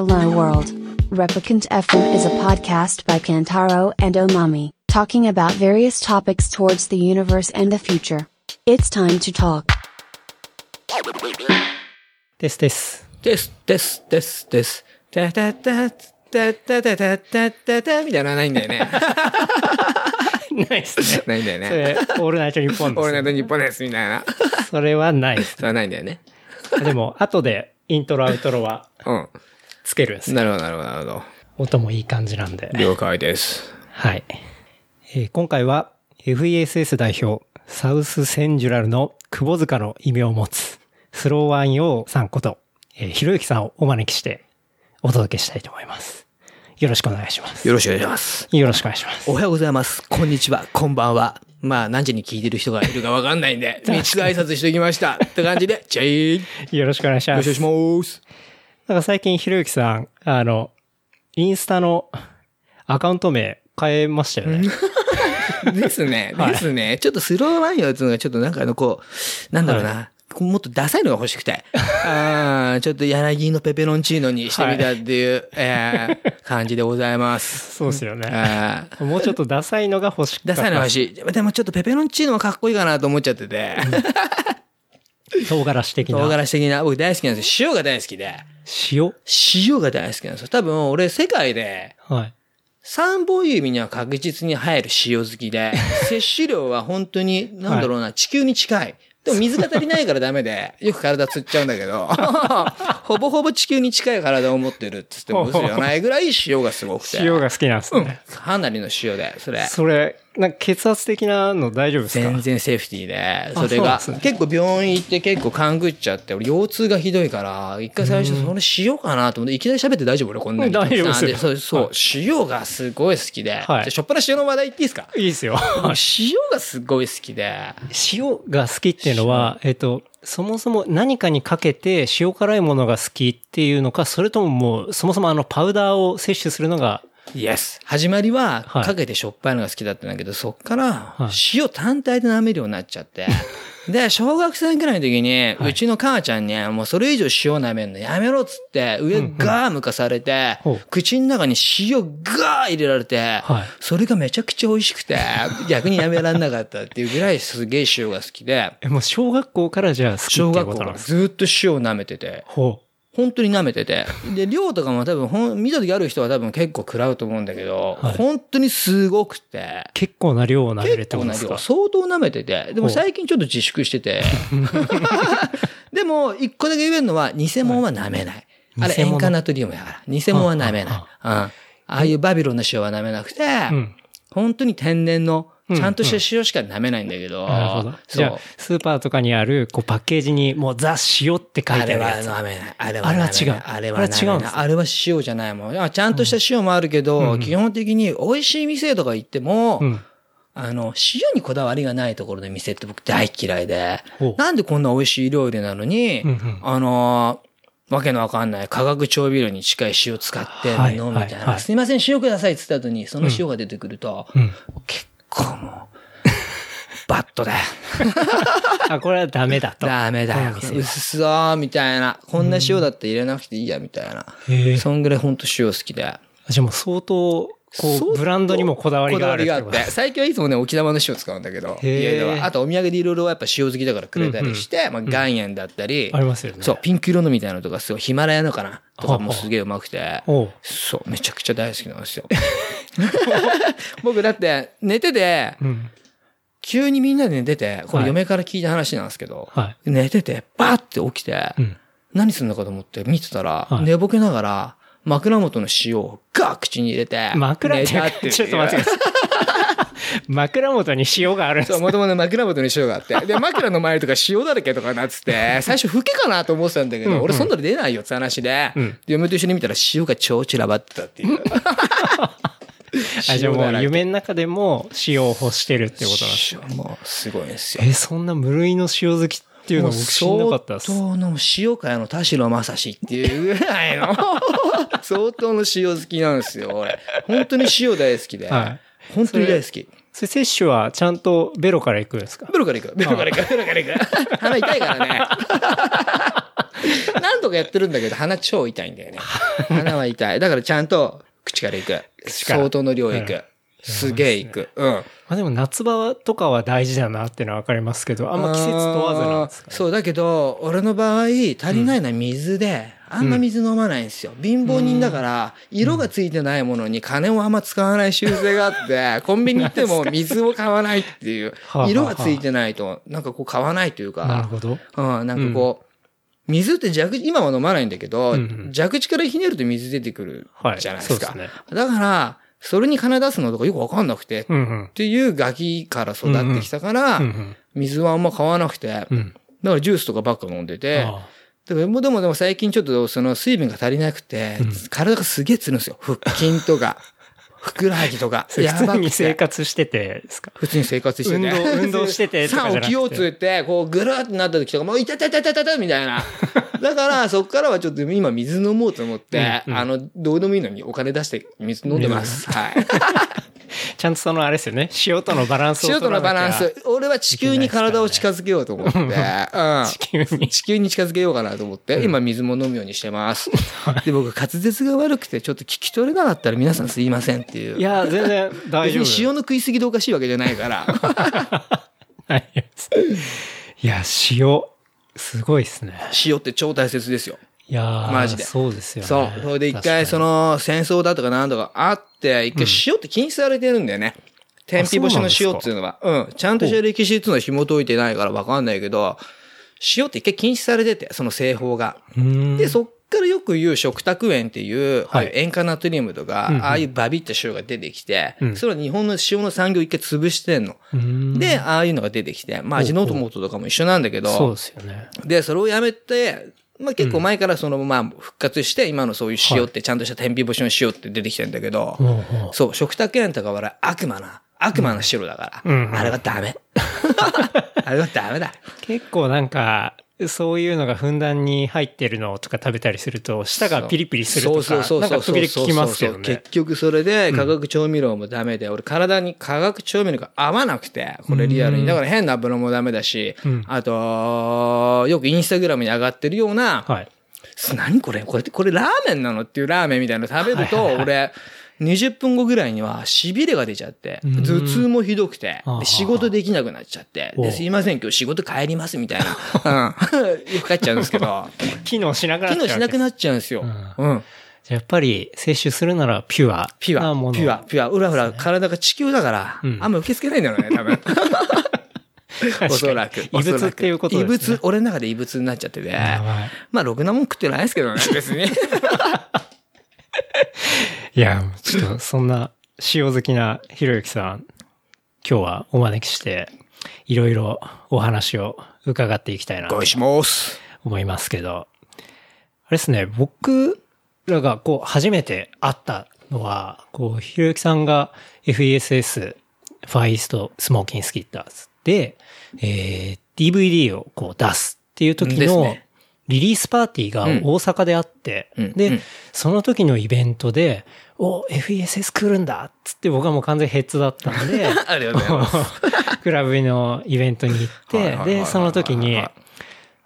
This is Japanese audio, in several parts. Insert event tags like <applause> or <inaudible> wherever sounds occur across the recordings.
Hello World. Replicant FM is a podcast by Kantaro and Omami, talking about various topics towards the universe and the future. It's time to talk. ですです。です、です、です、です。たたた、たたたたたたたみたいなのはないんだよね。ないっすね。ないんだよそね。れ、オールナイトニッポンです、俺なんと日本です、みたいな。それはないです。それはないんだよね。でも、後でイントロアウトロはうん。つけるんですよ。なるほど、なるほど、なるほど。音もいい感じなんで。了解です。はい。えー今回は FESS 代表、サウスセンジュラルの窪塚の異名を持つ、スローワンヨーさんこと、えーひろゆきさんをお招きしてお届けしたいと思います。よろしくお願いします。よろしくお願いします。よろしくお願いします。おはようございます。こんにちは。こんばんは。まあ、何時に聞いてる人がいるかわかんないんで、<laughs> 道挨拶しておきました。って感じで、じゃあいよよろしくお願いします。ろしくお願いします。なんか最近ひろゆきさん、あの、インスタのアカウント名変えましたよね。<laughs> ですね。はいですね。ちょっとスローワンヨーっていうのがちょっとなんかあのこう、なんだろうな。もっとダサいのが欲しくて。ああ、ちょっと柳のペペロンチーノにしてみたっていう、えー感じでございます。そうですよね。もうちょっとダサいのが欲しかった。ダサいのが欲しい。でもちょっとペペロンチーノはかっこいいかなと思っちゃってて。<laughs> 唐辛子的な。唐辛子的な、僕大好きなんですよ。塩が大好きで。塩？塩が大好きなんですよ。多分俺世界ではい。三本指には確実に入る塩好きで、<laughs> 摂取量は本当に、なんだろうな、地球に近い。でも水が足りないからダメで、<laughs> よく体つっちゃうんだけど、ほぼほぼ地球に近い体を持ってるって言っても嘘じゃないぐらい塩がすごくて。塩が好きなんですね。かなりの塩で、それ。それ、なんか血圧的なの大丈夫ですか？全然セーフティーで、それがね、結構病院行って結構勘ぐっちゃって、俺腰痛がひどいから、一回最初それ塩かなと思って、いきなり喋って大丈夫？俺こんなに。大丈夫ですよ。そう、そう、塩がすごい好きで。はい。じゃあしょっぱな塩の話題言っていいですか？いいですよ。塩がすごい好きで。塩が好きっていうのは、えっと、そもそも何かにかけて塩辛いものが好きっていうのか、それとももう、そもそもあのパウダーを摂取するのが、イエス。始まりは、はい。かけてしょっぱいのが好きだったんだけど、そっからはい、塩単体で舐めるようになっちゃって。<laughs> で、小学生ぐらいの時に、うちの母ちゃんに、もうそれ以上塩舐めるのやめろっつって、上ガー向かされて口の中に塩ガー入れられてはい、それがめちゃくちゃ美味しくて、逆にやめられなかったっていうぐらいすげえ塩が好きで、えもう小学校からじゃあ好きっていう小学校からことなんですずっと塩を舐めてて、ほ本当に舐めてて。で、量とかも多分ほん、見た時ある人は多分結構食らうと思うんだけど、はい本当にすごくて、う。結構な量を舐めるっ結てことですか？構な量、相当舐めてて、でも最近ちょっと自粛してて、<laughs> でも、一個だけ言えるのは、偽物は舐めない。あれ、偽物塩化ナトリウムだから。偽物は舐めない。うん。ああいうバビロンの塩は舐めなくて、うん。本当に天然の、うんちゃんとした塩しか舐めないんだけど、なるほど。じゃあそう。、スーパーとかにある、こう、パッケージに、もう、ザ・塩って書いあれはてあるやつ。舐めない。あれはあれは舐めない違うあれはあれは違うんですね舐めないあれは塩じゃないもん。あちゃんとした塩もあるけど、基本的に美味しい店とか行っても、うん。あの、塩にこだわりがないところの店って僕大嫌いでなんでこんな美味しい料理なのに、うんうんあのーわけのわかんない化学調味料に近い塩使ってんの、はいみたいな、はいはいすいません、塩くださいって言った後に、その塩が出てくると、うん。結構もう、バットだよ。<laughs> あ、これはダメだと。ダメだよそー、みたいな。こんな塩だって入れなくていいや、みたいな。そんぐらいほんと塩好きで。じゃあもう相当、こう、ブランドにもこだわりがあるこだわりがあって。最近はいつもね、沖縄の塩使うんだけど、家では。あとお土産でいろいろやっぱ塩好きだからくれたりして、まあ岩塩だったり、ありますよね。そう、ピンク色のみたいなのとか、すごいヒマラヤのかなとかもすげえうまくて、そう、めちゃくちゃ大好きなんですよ。<laughs> 僕だって寝てて、うん。急にみんなで寝てて、こはいれ嫁から聞いた話なんですけど、は寝てて、バーって起きて、うん。何するのかと思って見てたら、はい寝ぼけながら、枕元の塩をガー口に入れて、枕っていうて、ちょっと待ってください。<laughs> 枕元に塩があるんでそう、すもともと枕元に塩があって。で、枕の周りとか塩だらけとかなっつって、最初フケかなと思ってたんだけど、うんうん俺そんなの出ないよって話で、うんで嫁と一緒に見たら塩が超散らばってたっていう。<laughs> あ、じゃあもう夢の中でも塩を欲してるってことなんですよ。塩もうすごいんですよ。え、そんな無類の塩好きっていうのも知んなかったです。相当の塩界の田代正史っていうぐらいの <laughs> 相当の塩好きなんですよ、俺。本当に塩大好きで。はい本当に大好き。それ摂取はちゃんとベロから行くんですか？ベロから行く。ベロから行く。ベロから行く。鼻痛いからね。<laughs> なんとかやってるんだけど、鼻超痛いんだよね。鼻は痛い。だからちゃんと口から行く。相当の量行うんく。すげえ行く。うん。まあでも夏場とかは大事だなってのはわかりますけど、あんま季節問わずなんですかね。そう、だけど、俺の場合、足りないのは水で、あんま水飲まないんですよ。貧乏人だから、色がついてないものに金をあんま使わない習性があって、コンビニ行っても <laughs> 水を買わないっていう色がついてないと、なんかこう買わないというか、なるほど。うん、なんかこう、水って蛇口、今は飲まないんだけど、うんうん蛇口からひねると水出てくるじゃないですか。はいそうですねだから、それに金出すのとかよくわかんなくて、っうんうん。ていうガキから育ってきたから、うんうん。水はあんま買わなくて、だかうん。らジュースとかばっか飲んでて、あだからもうでもでも最近ちょっとその水分が足りなくて、体がすげえつるんですよ。腹筋とか、ふくらはぎとか。<laughs> 普通に生て。活しててですか？普通に生活してて。運動 <laughs> 運動しててとかじゃなくてさあ起きようっつって、こうぐるーってなった時とか、もう痛い痛い痛い痛い痛いみたいな。<laughs> だから、そっからはちょっと今水飲もうと思って、うんうんあの、どうでもいいのにお金出して水飲んでます。はい。ちゃんとそのあれですよね。塩とのバランスを塩とのバランス。俺は地球に体を近づけようと思って、うん。地球に。地球に近づけようかなと思って、今水も飲むようにしてます。で、僕滑舌が悪くてちょっと聞き取れなかったら皆さんすいませんっていう。いや、全然大丈夫。塩の食いすぎでおかしいわけじゃないから。<laughs> ない。いや、塩、すごいですね。塩って超大切ですよ。いやーマジでそうですよね。そう。それで一回その戦争だとかなんとかあって、一回塩って禁止されてるんだよね。天日干しの塩っていうのは。うん。ちゃんとした歴史っていうのは紐解いてないからわかんないけど、塩って一回禁止されてて、その製法が。で、そっからよく言う食卓塩っていう、はいああいう塩化ナトリウムとか、うんうんああいうバビった塩が出てきて、うんそれは日本の塩の産業を一回潰してんの。で、ああいうのが出てきて、まあ味の素とかも一緒なんだけど、そうですよね。で、それをやめて、まあ結構前からその、まあ復活して、今のそういう塩ってちゃんとした天日干しの塩って出てきてんだけど、そう、食卓塩とかは悪魔な、悪魔の白だから、あれはダメ。<laughs> あれはダメだ。<laughs> 結構なんか、そういうのがふんだんに入ってるのとか食べたりすると、舌がピリピリするとか、そうそうなんか時々聞きますけどね結。局それで化学調味料もダメで、俺体に化学調味料が合わなくて、これリアルに。だから変な油もダメだし、うん。あと、よくインスタグラムに上がってるような、はい。何これ？これこれラーメンなの？っていうラーメンみたいなの食べると、俺、20分後ぐらいには痺れが出ちゃって、うん頭痛もひどくて仕事できなくなっちゃって、すいません、今日仕事帰りますみたいな。うん。よく帰っちゃうんですけど、<laughs> 機能しなくなっ機ちゃうな能しなくなっちゃうんですよ。うん。やっぱり摂取するならピュアピュア。ピュア、ピュア。うらうら体が地球だから、うんあんま受け付けないんだろうね、多分。<laughs> おそらく。異物っていうことですね。異物、俺の中で異物になっちゃってて。まあ、ろくなもん食ってないですけどね、別に。<laughs> いや、ちょっとそんな塩好きなひろゆきさん、今日はお招きして、いろいろお話を伺っていきたいなと。思いますけど、あれですね、僕らがこう初めて会ったのは、こう、ひろゆきさんが FESS、ファーイーストスモーキンスキッターズで、えー DVD をこう出すっていう時のねリリースパーティーが大阪であって、で、うんうんその時のイベントで、お、FESS 来るんだっつって僕はもう完全ヘッズだったんで、<laughs> ありがとうございます。クラブのイベントに行ってで、その時にはい、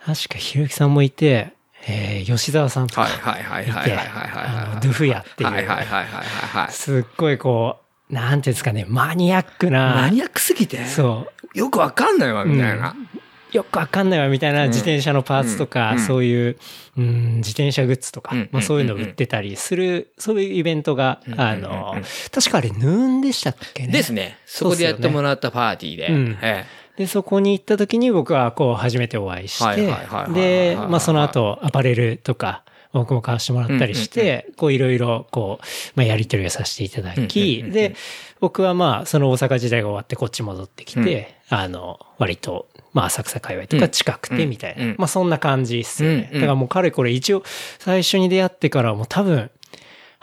確かひろゆきさんもいて、えー吉沢さんとはいか、はいはいはいはいはいはいあのドゥフヤっていう。すっごいこう、なんていうんですかね、マニアックな、マニアックすぎて、そう、よくわかんないわ、みたいな。よくわかんないわみたいな自転車のパーツとか、うん。そういう、うん、自転車グッズとか、うん。まあそういうのを売ってたりする、そういうイベントが、ん。あの、確かあれ、ヌーンでしたっけね？ですね。そこでやってもらったパーティーで。うん。えで、そこに行った時に僕はこう初めてお会いしはいてで、まあその後アパレルとか、僕も買わしてもらったりして、こういろいろこう、まあやり取りをさせていただき、で、僕はまあその大阪時代が終わってこっち戻ってきて、あの、割と、まあ浅草界隈とか近くてみたいな、まあそんな感じっすよね。だからもうかれこれ一応最初に出会ってからもう多分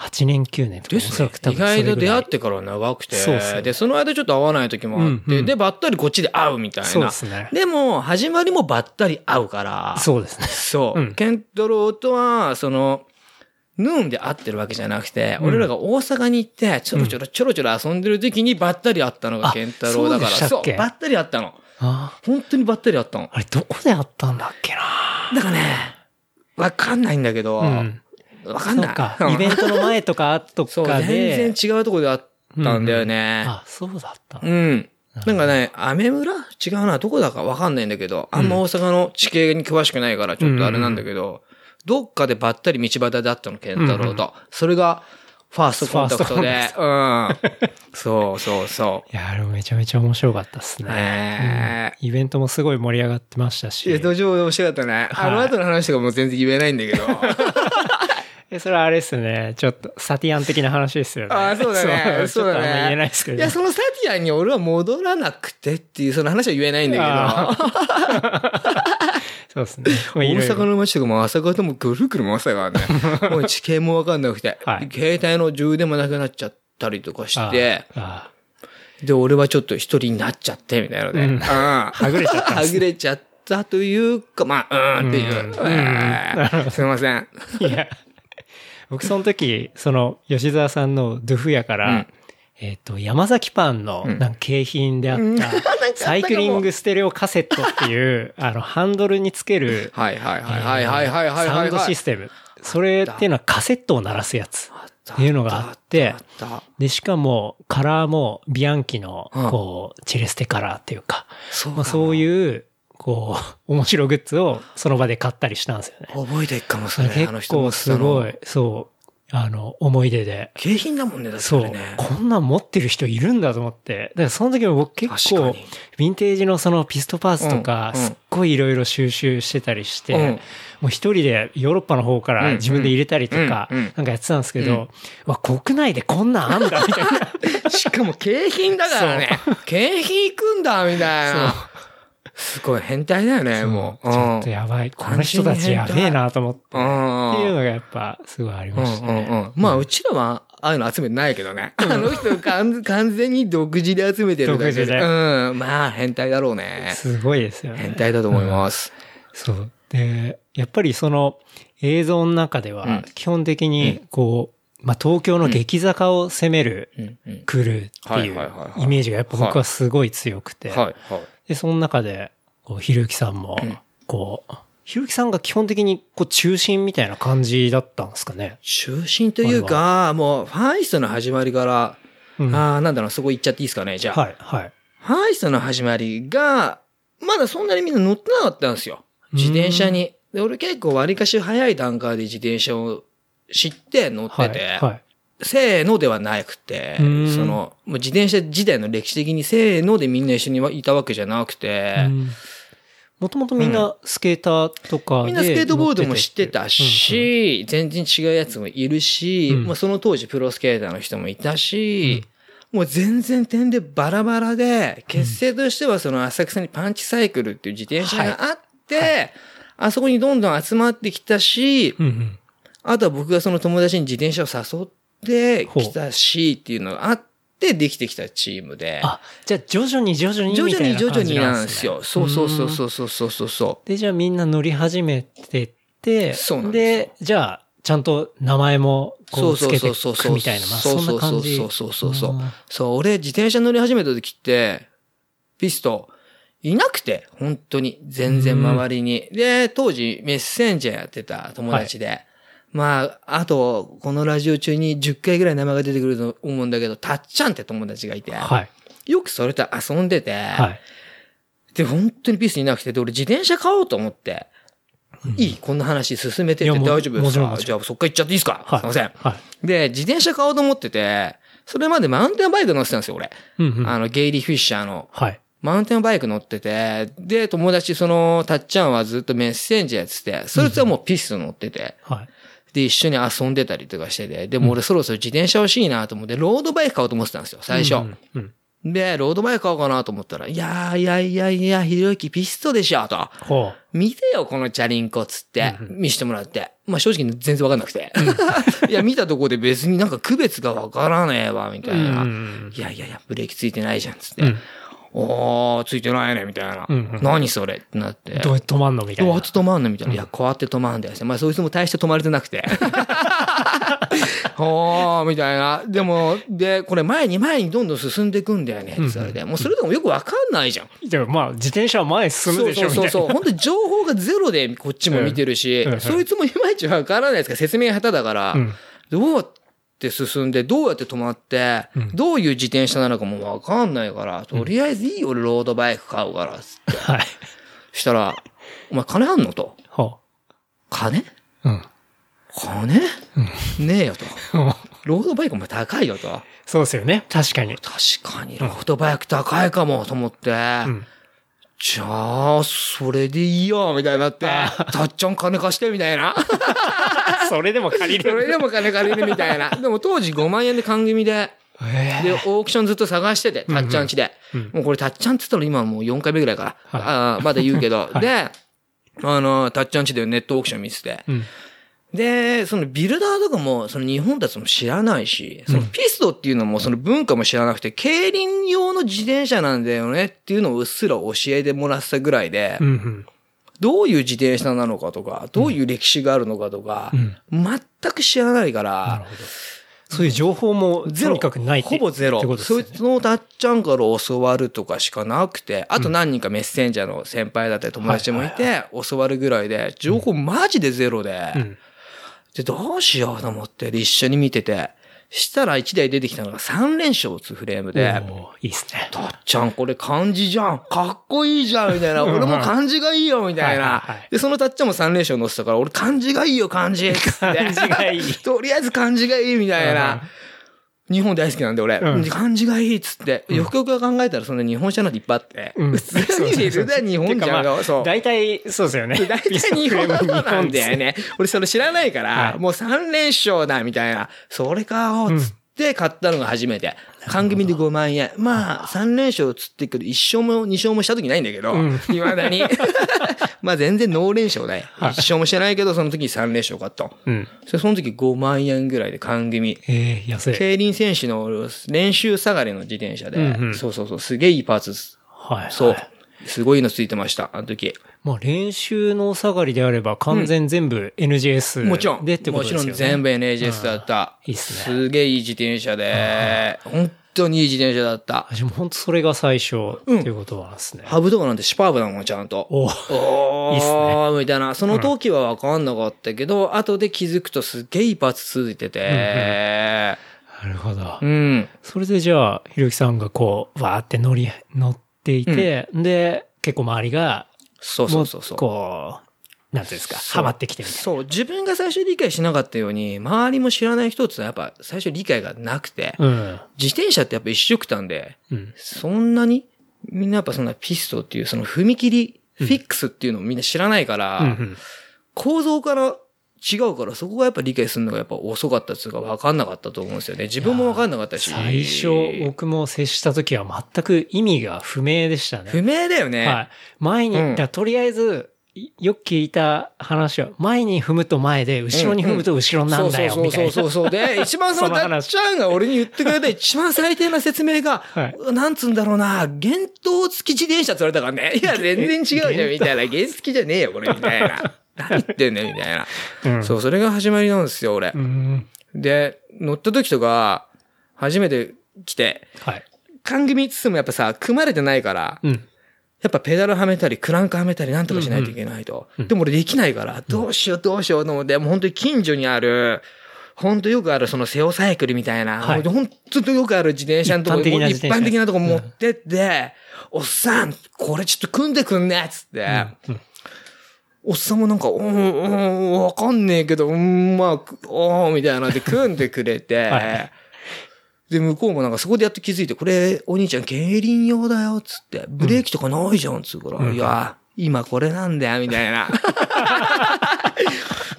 8年9年とか、ですね意外と出会ってからは長くて。そうっすねで、その間ちょっと会わない時もあって、うんうんで、ばったりこっちで会うみたいな。そうですねでも、始まりもばったり会うから。そうですね。そう。うんケントローとは、その、ヌーンで会ってるわけじゃなくて、俺らが大阪に行って、ちょろちょろちょろちょろ遊んでる時にばったり会ったのがあケンタロウだから。そうばったり会ったの。あ本当にばったり会ったの。あれどこであったんだっけなだからね、わかんないんだけど、わ、うん。かんない。そうか。イベントの前とか後そう、かで。全然違うところであったんだよね。あ、そうだったの。うん。なんかね、アメ村？違うな。どこだかわかんないんだけど、あんま大阪の地形に詳しくないからちょっとあれなんだけど、どっかでばったり道端で会ったの、健太郎と。それが、ファーストコンタクトで。うん。そうそうそ <laughs> いや、あれめちゃめちゃ面白かったっすう。ね。ねイベントもすごい盛り上がってましたえ。いしや、。途上面白かったね。あの後の話とかも全然言えないんだけど。<laughs> え、それはあれですね。ちょっと、サティアン的な話ですよね。ああ、そうだね。そうだね。言えないですけど。いや、そのサティアンに俺は戻らなくてっていう、その話は言えないんだ <laughs> そうですね。けど。大阪の街とかも朝方もぐるぐる回ってたからね。<laughs> もう地形もわかんなくて、はい携帯の充電もなくなっちゃったりとかして、あで、俺はちょっと一人になっちゃって、みたいなので。うんうんはぐれちゃったねはぐれちゃったというか、まあ、うんっていう。うんえーすいません。あいや、僕その時、その吉沢さんのドゥフ屋から、うん、えっ、ー、と、山崎パンのなん景品であった、<laughs> サイクリングステレオカセットっていう、<laughs> あの、ハンドルにつける、はいはいはいはいはいはいはい。サウンドシステム。それっていうのはカセットを鳴らすやつ。っていうのがあって、で、しかも、カラーもビアンキの、こう、チレステカラーっていうか、そういうこう、面白グッズをその場で買ったりしたんですよね。覚えていくかもしれない。結人も構すごい、そう、あの、思い出で。景品だもんね、だってそうこんなん持ってる人いるんだと思って。だからその時も僕結構ヴィンテージのそのピストパーツとか、すっごいいろいろ収集してたりして、うんもう一人でヨーロッパの方から自分で入れたりとかなんかやってたんですけど、わ、国内でこんなんあんだみたいな。しかも景品だからね。景品行くんだ、みたいな。すごい変態だよね、もう。ちょっとやばい。この人たちやべえなと思って。ってうん。いうのがやっぱすごいありうんうましたね。んうん。まあ、うちらは、ああいうの集めてないけどね。あの人完完全に独自で集めてるだけ独自でうん。まあ、変態だろうね。すごいですよ変ね。態だと思います。そう。で、やっぱりその映像の中ではうん、基本的にこう、まあ東京の激坂を攻めるうんうん。クルーってはいいうはいはいはいイメージがやっぱ僕はすごい強くて。で、その中で、こう、ひろゆきさんもうん、こう、ひろゆきさんが基本的にこう中心みたいな感じだったんですかね？中心というか、もう、ファーイストの始まりから、うんああ、なんだろう、そこ行っちゃっていいですかね、じゃあ。はい、はい。ファーイストの始まりが、まだそんなにみんな乗ってなかったんですよ。自転車に。で、俺結構割かし早い段階で自転車を知って乗ってて、はい、はい。せーのではなくて、そうん。の、もう自転車自体の歴史的にせーのでみんな一緒にいたわけじゃなくて、もともとみんなスケーターとかで、みんなスケートボードも知ってたし、全然違うやつもいるし、うん。まあその当時プロスケーターの人もいたし、もう全然点でバラバラで、結成としてはその浅草にパンチサイクルっていう自転車があって、あそこにどんどん集まってきたし、うんうん。あとは僕がその友達に自転車を誘っできたしっていうのがあってできてきたチームで。あ、じゃあ徐々に徐々に徐々に徐々になんですよ。そうそうそうそうそうそうう。で、じゃあみんな乗り始めてって、でで、じゃあちゃんと名前もこうつけてくみたいな、まあそんな感じ。そうそうそうそう。そう、俺自転車乗り始めた時って、ピスト、いなくて、本当に。全然周りに。で、当時メッセンジャーやってた友達で、はいまあ、あと、このラジオ中に10回ぐらい名前が出てくると思うんだけど、たっちゃんって友達がいて、はい。よくそれと遊んでて、はい。で、本当にピストいなくて、で、俺自転車買おうと思って、いいこんな話進めてって大丈夫ですか？じゃあそっから行っちゃっていいですか、はい。すいません。はい。で、自転車買おうと思ってて、それまでマウンテンバイク乗ってたんですよ、俺。うんうん。あの、ゲイリー・フィッシャーの。はい。マウンテンバイク乗ってて、で、友達、その、たっちゃんはずっとメッセンジャーやってて、そいつはもうピスト乗ってて、はい。で、一緒に遊んでたりとかしてて、でも俺そろそろ自転車欲しいなと思って、ロードバイク買おうと思ってたんですよ、最初。うんうん。で、ロードバイク買おうかなと思ったら、いやー、いやいやいや、ひろゆきピストでしょ、と。ほ見てよ、このチャリンコっつって、見してもらって。まあ正直全然わかんなくて。<laughs> いや、見たとこで別になんか区別がわからねえわ、みたう。いな。うんいやいやいや、ブレーキついてないじゃん、つって。うんおー、ついてないね、みたいな。うんうん何それってなって。どうやって止まんの？みたいなどうやって。止まんの？みたいな。いや、こうやって止まんだよ。まあ、そいつも大して止まれてなくて。<laughs> おー、みたいな。でも、で、これ前に前にどんどん進んでいくんだよね。それで。もうそれでもよくわかんないじゃん。でもまあ、自転車は前に進むでしょみたいうな。そうそそうそう。本当に情報がゼロでこっちも見てるし、そいつもいまいちわからないですか？ら、説明が下手だから、うんどう？やって進んで、どうやって止まって、うんどういう自転車なのかもわかんないから、とりあえずいいよ、俺ロードバイク買うから、つって。はい。したら、お前金あんの？と。ほ金？う。うん。金ねえよと。ロードバイクも高いよと。そうですよね。確かに。確かに、ロードバイク高いかもと思って、うん。じゃあ、それでいいよ、みたいになって、たっちゃん金貸して、みたいな。<laughs> それでも借りる。それでも金借りるみたいな。<laughs> でも当時5万円で缶組で、えで、オークションずっと探してて、たっちゃんちで。うんもうこれたっちゃんって言ったら今はもう4回目ぐらいから。はいあーまだ言うけど。いで、あの、たっちゃんちでネットオークション見てて。うん。で、そのビルダーとかも、その日本たちも知らないし、そのピストっていうのもその文化も知らなくて、競輪用の自転車なんだよねっていうのをうっすら教えてもらってたぐらいで、うんうん。どういう自転車なのかとか、どういう歴史があるのかとか、全く知らないから。そういう情報もとにかくないほぼゼロってこと。ですそねいつのたっちゃんから教わるとかしかなくて、あと何人かメッセンジャーの先輩だったり友達もいて、教わるぐらいで、情報マジでゼロで、うん。で、どうしようと思って、で一緒に見てて、したら1台出てきたのが3連勝打つフレームで、いいっすね。たっちゃんこれ漢字じゃんかっこいいじゃんみたいな。俺も漢字がいいよみたいなはい。で、そのたっちゃんも3連勝乗ってたから、俺漢字がいいよ漢字漢 <laughs> 漢字がいいとりあえず漢字がいいみたいな。日本大好きなんで俺。うん漢字がいいっつって。よくよく考えたらそんな日本車なんていっぱいあって。うん普通にいるだ日本じゃんが。そう。あ、大体、そうですよね。<laughs> 大体日本なんだよね。俺それ知らないから、はいもう3連勝だみたいな。それ買おうっつって買ったのが初めて。缶組で5万円。まあ、3連勝つってくる。1勝も2勝もした時ないんだけど、うん未だに。<laughs> まあ全然ノー連勝だよ。1勝もしてないけど、その時に3連勝買った。うん。その時5万円ぐらいで缶組。ええ、安い。競輪選手の練習下がりの自転車で、うんうんそうそうそう、すげえいいパーツです。はい。そうはい。すごいのついてました、あの時。まあ練習の下がりであれば完全全部 NGS もちろん。でってことですよね。もちろん全部 NHS だった。いいっすねすげえいい自転車で、本当にいい自転車だった。あ。でも本当それが最初っていうことですね。ハブとかなんてシュパーブなのちゃんと。おおー、いいっすねみたいな。その時はわかんなかったけど、後で気づくとすっげえいいパーツ続いてて、なるほど。うん。それでじゃあ、ひろゆきさんがこう、わーって乗り、乗っていて、で、結構周りが、そうそうそうそう。こう、なんていうんですか、ハマってきてみたいそう、自分が最初理解しなかったように、周りも知らない人ってのはやっぱ最初理解がなくて、な。うん。自転車ってやっぱ一色単で、うん。そんなにみんなやっぱそんなピストっていうその踏切、フィックスっていうのをみんな知らないから、うんうん。構造から違うから、そこがやっぱ理解するのがやっぱ遅かったっていうか分かんなかったと思うんですよね。自分も分かんなかったし。最初、僕も接した時は全く意味が不明でしたね。不明だよね。はい。前に、うんとりあえず、いよく聞いた話は、前に踏むと前で、後ろに踏むと後ろなんだよ、そうみたいな。そうそうそうそう。で、<laughs> 一番そのたっちゃんが俺に言ってくれた一番最低な説明が、はいなんつうんだろうな、原頭付き自転車って言われたからね。いや、全然違うじゃん、みたいな。原付きじゃねえよ、これ、みたいな。何言ってんねん、みたいな。うんそう、それが始まりなんですよ、俺う。ん。で、乗った時とか、初めて来て、はい。缶組つつもやっぱさ、組まれてないから、うん。やっぱペダルはめたり、クランクはめたりなんとかしないといけないと。でも俺できないから、どうしようどうしようと思って、もう本当に近所にある、本当よくあるそのセオサイクルみたいな、はい。本当よくある自転車のとこ一般的な自転車。一般的なとこ持ってって、おっさん、これちょっと組んでくんねっつって、うんおっさんもなんか、うん、うん、わかんねえけど、うん、まあ、おーみたいなので組んでくれて、<laughs> はいで、向こうもなんかそこでやっと気づいて、これ、お兄ちゃん、競輪用だよ、つって、ブレーキとかないじゃん、つうから、いや、今これなんだよ、みたいな。<laughs>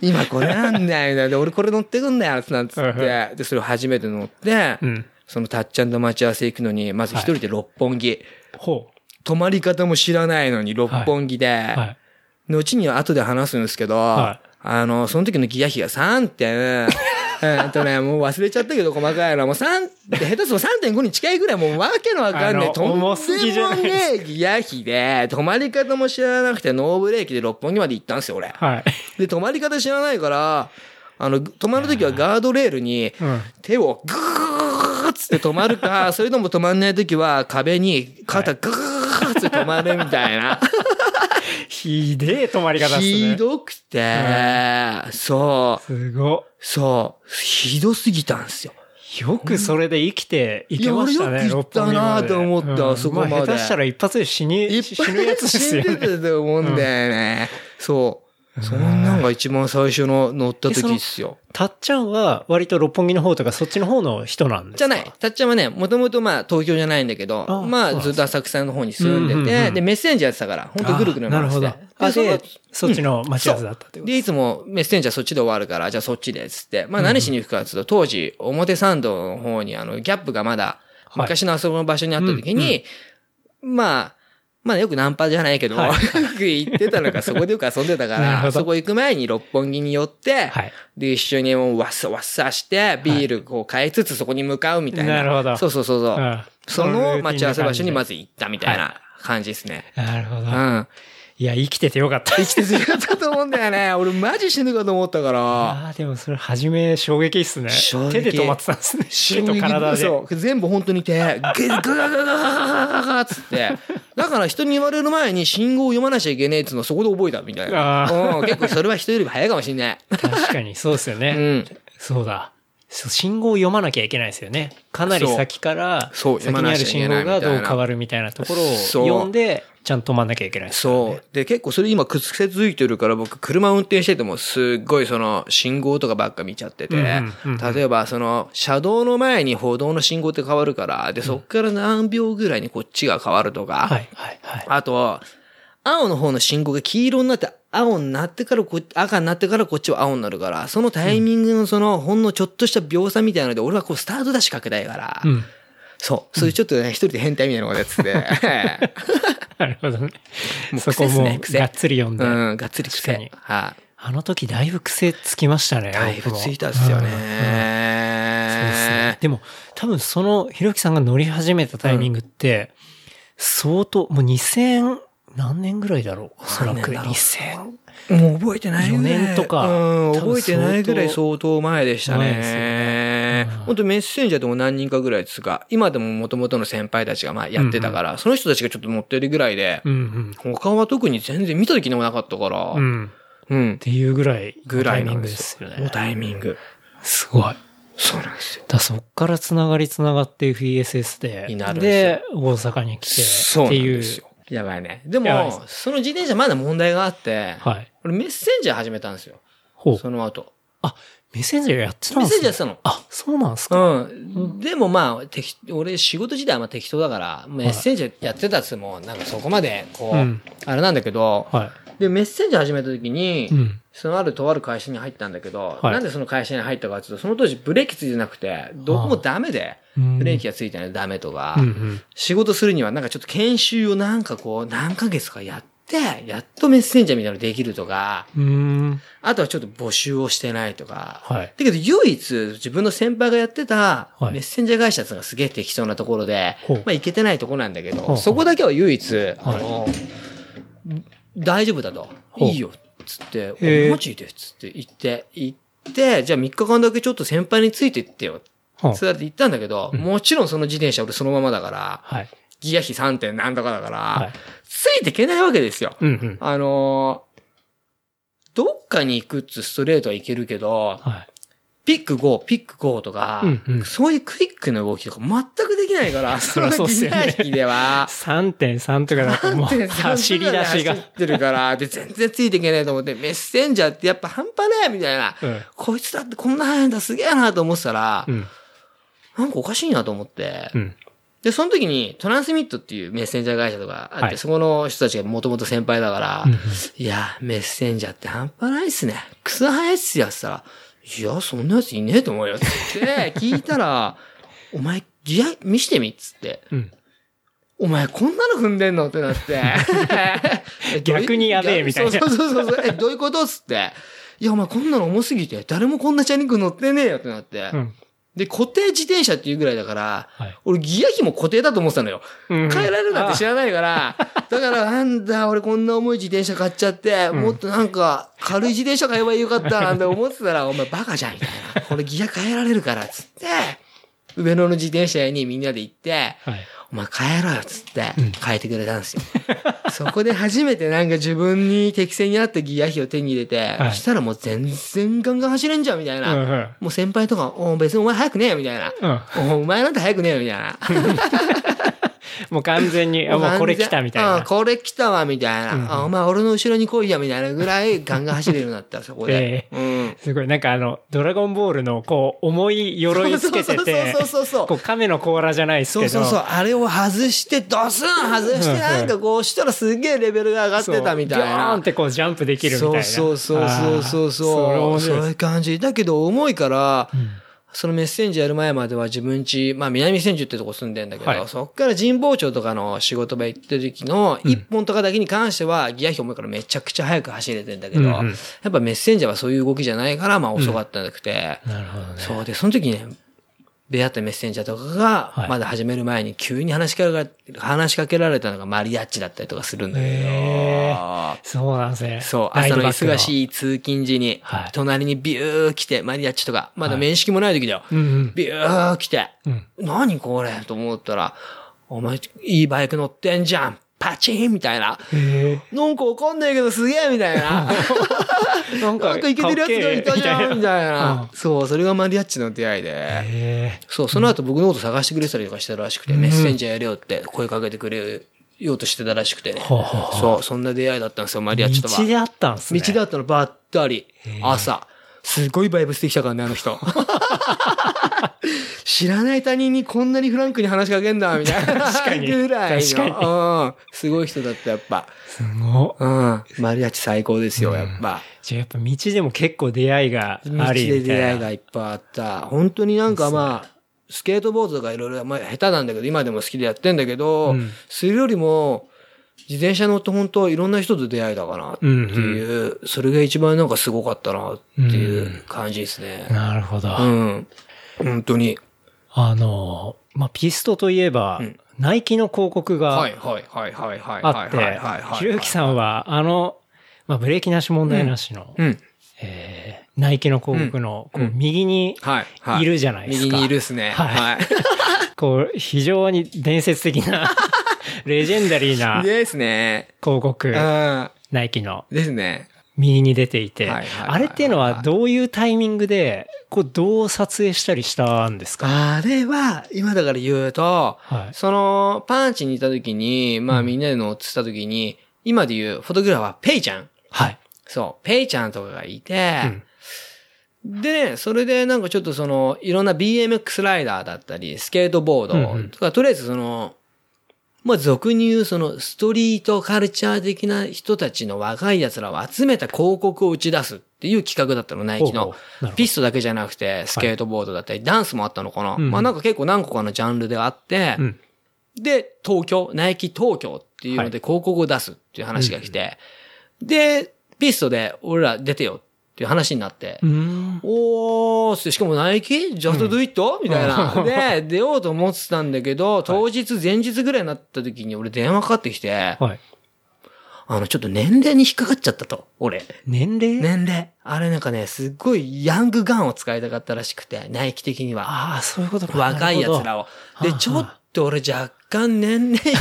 今これなんだよ、みたいな。で、俺これ乗ってくんだよ、つなんつっはいて。で、それを初めて乗って、うん。そのたっちゃんと待ち合わせ行くのに、まず一人で六本木。ほ泊まり方も知らないのに六本木で、う。はい。後には後で話すんですけど、はあの、その時のギア比が3.8えっとね、もう忘れちゃったけど、細かいのは。もう3、下手すると3.5に近いぐらい、もうわけのわかんない。とんでもねえギア比で、止まり方も知らなくて、ノーブレーキで六本木まで行ったんですよ、俺。はい。で、止まり方知らないから、あの、止まるときはガードレールにうん。手をグーッつって止まるか、<laughs> それとも止まんないときは壁に肩グーッつって止まるみたいな。ひでえ止まり方っすね。ひどくて、そう、すごそう、ひどすぎたんですよ。い。よくそれで生きていけましたね、いや俺よく行ったなと思った六本木までそこまであ下手したら一発で死に、死ぬやつですよ死んでね。たと思うんだよね。そう。そんなんが一番最初の乗った時っすよ。たっちゃんは割と六本木の方とかそっちの方の人なんですか？じゃない。たっちゃんはね、もともとまあ東京じゃないんだけど、あまあそうなんですずっと浅草の方に住んでて、うんうんうんで、メッセンジャーやってたから、本当ぐるぐる回して。あなるほど。あ、でそっちの待ち合わせだったってことで、いつもメッセンジャーそっちで終わるから、じゃあそっちで、つって。まあ何しに行くかっていうと、当時、表参道の方にあの、ギャップがまだ、はい昔の遊ぶ場所にあった時に、まあ、まあよくナンパじゃないけど、はい <laughs> よく行ってたのがそこでよく遊んでたから、そこ行く前に六本木に寄って、はい。で、一緒にもうわっさわっさして、ビールこう買いつつそこに向かうみたいな。なるほどそうそうそうそう。うんその待ち合わせ場所にまず。ず行ったみたいな感じですね。なるほど。うん。いや、生きててよかった。生きててよかったと思うんだよね。<laughs> 俺マジ死ぬかと思ったから。ああ、でもそれ初め衝撃っすね。手で止まってたんですね。手と体で。そう。全部本当に手、ガガガガガガガガっつって。だから人に言われる前に信号を読まなきゃいけねえっつうのそこで覚えたみたいな。うん、結構それは人よりも早いかもしんない。確かに、そうですよね。うん。そうだ。信号を読まなきゃいけないですよね。かなり先から、先にある信号がどう変わるみたいなところを読んで、ちゃんと止まんなきゃいけないね。そう。で、結構それ今癖づいてるから僕車運転しててもすっごいその信号とかばっか見ちゃってて、うんうんうん例えばその車道の前に歩道の信号って変わるから、で、そっから何秒ぐらいにこっちが変わるとか、はい、はい、はい。あと、青の方の信号が黄色になって、青になってからこっ赤になってからこっちは青になるから、そのタイミングのその、ほんのちょっとした秒差みたいなので、俺はこうスタートダッシュかけたいから、うん。そう。そういうちょっとね、一人で変態みたいなことやってて、<laughs> なるほどね。もうそこもがっつり読んで。うん、がっつり癖。にはい。あの時だいぶ癖つきましたね。だいぶついたっすようんうんそうですねね。。でも、多分その、ひろきさんが乗り始めたタイミングって、相当、もう2000、何年ぐらいだろうおそらく。何年だろう2000。もう覚えてないぐらい。4年とかうん、覚えてないぐらい相当前でした前ですよね本当メッセンジャーでも何人かぐらいですが、今でも元々の先輩たちがまあやってたから、その人たちがちょっと乗ってるぐらいでう、ん他は特に全然見た時でもなかったからうん。う、ん。っうん。ていうぐらい、ぐらいタイミングなんでですすよね。よ。タイミング。すごい。そうなんですよ。らそっから繋がり繋がって FESS で、になるんで大阪に来て、そうっていう。やばいね。でも、その自転車まだ問題があって、はい。俺メッセンジャー始めたんですよ。ほう。その後。あ、メッセンジャーやってたメッんですねセンジャーやってたの？あ、そうなんですか。うん。でもまあ、適俺仕事自体はまあ適当だから、メッセンジャーやってたっつっても、なんかそこまで、こう、うんあれなんだけど、はで、メッセンジャー始めた時に、い。うん。そのあるとある会社に入ったんだけど、はいなんでその会社に入ったかっていうと、その当時ブレーキついてなくて、どこもダメで、うんブレーキがついてないとダメとか、うんうん。仕事するにはなんかちょっと研修をなんかこう、何ヶ月かやって、やっとメッセンジャーみたいなのできるとか。あとはちょっと募集をしてないとか、はい。だけど唯一自分の先輩がやってたはいメッセンジャー会社っていうのがすげえ適当なところで、ほうまあいけてないところなんだけど、そこだけは唯一、あの、大丈夫だと。いいよ。つって、おマジでつって言って、行って、じゃあ3日間だけちょっと先輩についてってよ。そうやって言ったんだけど、もちろんその自転車俺そのままだから、はい。ギア比 3. 点何とかだから、はい。ついていけないわけですよ。うんうん。あのーどっかに行くっつストレートはいけるけど、はい。ピック5、ピック5とか、うんうんそういうクイックな動きとか全くできないから、<laughs> そのギよねア引きでは、3.3とかだともう3.3走り出しが走。ってるから、で、全然ついていけないと思って、メッセンジャーってやっぱ半端ねえみたいな、うん。こいつだってこんな速いんだすげえなと思ってたら、うん。なんかおかしいなと思って、うん。で、その時にトランスミットっていうメッセンジャー会社とかあって、はいそこの人たちがもともと先輩だから、うんうんいや、メッセンジャーって半端ないっすね。クソ早いっすよ、って言ったら、いや、そんなやついねえと思うよ、つって、<laughs> 聞いたら、お前、ギア、見してみっつって。うん。お前、こんなの踏んでんのってなって。<laughs> 逆にやべえみたいなそうそうそうそう。え、どういうことっつって。いや、お前こんなの重すぎて、誰もこんなチャリンコ乗ってねえよってなって。うん。で、固定自転車っていうぐらいだから、はい俺ギア比も固定だと思ってたのよ。うん変えられるなんて知らないから、<laughs> だからなんだ、俺こんな重い自転車買っちゃって、もっとなんか軽い自転車買えばよかった <laughs> なんて思ってたら、お前バカじゃんみたいな。これギア変えられるから、つって、上野の自転車屋にみんなで行って、はい。お前変えろよ、つって、変えてくれたんですよ。<laughs> そこで初めてなんか自分に適正に合ったギア比を手に入れて、はいそしたらもう全然ガンガン走れんじゃん、みたいな。うんうんもう先輩とか、お別にお前早くねえよ、みたいな。うん。おお前なんて早くねえよ、みたいな。<laughs> もう完全に、あ、もうこれ来たみたいうんな。これ来たわ、みたいな。あお前俺の後ろに来いや、みたいなぐらいガンガン走れるようになった、そこで。<laughs> うん。すごい、なんかあの、ドラゴンボールの、こう、重い鎧つけてて、そうそうそうそうこう、亀の甲羅じゃないですけど、そうそうそう。あれを外して、ドスン外して、なんかこうしたらすげえレベルが上がってたみたいそうギョーンなっ。てこう、ジャンプできるみたいな。そうそうそうそうそうそう。そういう感じ。だけど重いから、そのメッセンジやる前までは自分家、まあ南千住ってとこ住んでんだけど、はい。そっから神保町とかの仕事場行ってる時の一本とかだけに関してはギア比重いからめちゃくちゃ速く走れてんだけど、うんうん。やっぱメッセンジャーはそういう動きじゃないから、まあ遅かったんだくて、なるほどね。そう。で、その時にね、出会ったメッセンジャーとかがは、い。まだ始める前に急に話しかけ話しかけられたのがマリアッチだったりとかするんだけへど、そうなんですね。そう、朝の忙い。しい通勤時にはい、隣にビュー来て、マリアッチとか、まだ面識もない時だよ。うんうん。ビュー来て、うん。何これと思ったら、お前、いいバイク乗ってんじゃんパチンみたいな。へなんかわかんないけどすげえみたいな。<laughs> え。なんかイケてるやつがいたじゃんみたいうんな。そう、それがマリアッチの出会いで。へそう、その後僕のこと探してくれてたりとかしてたらしくて、メッセンジャーやれよって声かけてくれようとしてたらしくてね。そう、そんな出会いだったんですよ、マリアッチとは。道であったんですね。道であったのばったり、朝。すごいバイブスできたからね、あの人。知らない他人にこんなにフランクに話しかけんだ、みたいな。確かにぐらい確の。うん。すごい人だった、やっぱ。すごい。うん。マリアッチ最高ですよ、やっぱ。じゃあやっぱ道でも結構出会いが道ありで出。会いがいっぱいあった。本当になんかまあ、スケートボードとかいろいろ、まあ下手なんだけど、今でも好きでやってんだけど、うんするよりも、自転車乗って本当いろんな人と出会いだかなっていう、それが一番なんかすごかったなっていう感じですね。なるほど。うん。本当に。あの、まあ、ピストといえば、んナイキの広告がはいはいはいはいはいあってはいはいはいはい。ひろゆきさんは、あの、まあ、ブレーキなし問題なしの、うん。えーナイキの広告の、こう、うん右に、はいるじゃないですか右にいるっすね。はいはい。<laughs> こう、非常に伝説的な、<laughs> レジェンダリーなですね。広告、うん。ナイキのですね。右に出ていて、あれっていうのはどういうタイミングで、こう、どう撮影したりしたんですか？あれは、今だから言うと、はいその、パンチにいた時に、まあみんなで乗ってた時に、今で言うフォトグラファー、ペイちゃん。はい。そう、ペイちゃんとかがいて、でね、それでなんかちょっとその、いろんな BMX ライダーだったり、スケートボードうんうんとか、とりあえずその、まあ俗に言うそのストリートカルチャー的な人たちの若い奴らを集めた広告を打ち出すっていう企画だったの、ナイキの。ピストだけじゃなくて、スケートボードだったり、ダンスもあったのかな。うん。まあなんか結構何個かのジャンルであって、うん。で、東京、ナイキ東京っていうので広告を出すっていう話が来て、で、ピストで俺ら出てよっていう話になって、うーん。おーしかもナイキ？ジャストドゥイット？みたいな。<laughs> で、出ようと思ってたんだけど、当日、前日ぐらいになった時に俺電話かかってきて、はい。あの、ちょっと年齢に引っかかっちゃったと、俺。年齢？年齢。あれなんかね、すっごいヤングガンを使いたかったらしくて、ナイキ的には。ああ、そういうことか。若い奴らを。で、はあちょっと俺若干年齢引っか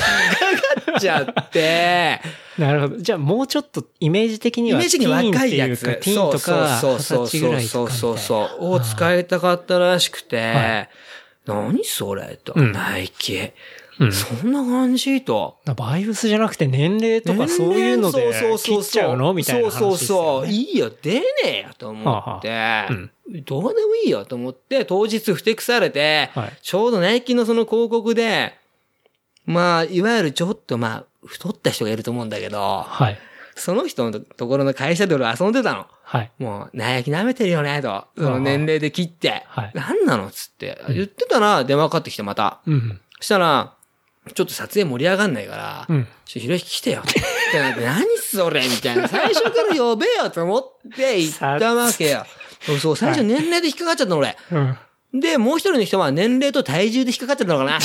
ちゃって、<laughs> なるほど。じゃあもうちょっとイメージ的にはイメージに若いやつ。ティーンとか、そうそうそうとかそうそうそう。をう。使いたかったらしくて、はい何それと、うんナイキ。うんそんな感じと。バイブスじゃなくて年齢とかそういうので切っちゃうのみたいなね。そうそうそう。いいよ、出ねえよと思って、はあどうでもいいよと思って、当日ふてくされて、はいちょうどナイキのその広告で、まあ、いわゆるちょっとまあ、太った人がいると思うんだけど、はい。その人のところの会社で俺遊んでたの。はい。もう、ナイキ舐めてるよね、と。その年齢で切って。はい何なのっつって。言ってたら、電話かかってきてまた。うん。そしたら、ちょっと撮影盛り上がんないから、うん。ちょ、ひろゆき来てよって。ってなって、何っそれ？みたいな。最初から呼べよと思って行ったわけよ。<laughs> そうそう、最初年齢で引っかかっちゃったの俺。うん。で、もう一人の人は年齢と体重で引っかかっちゃったのかな。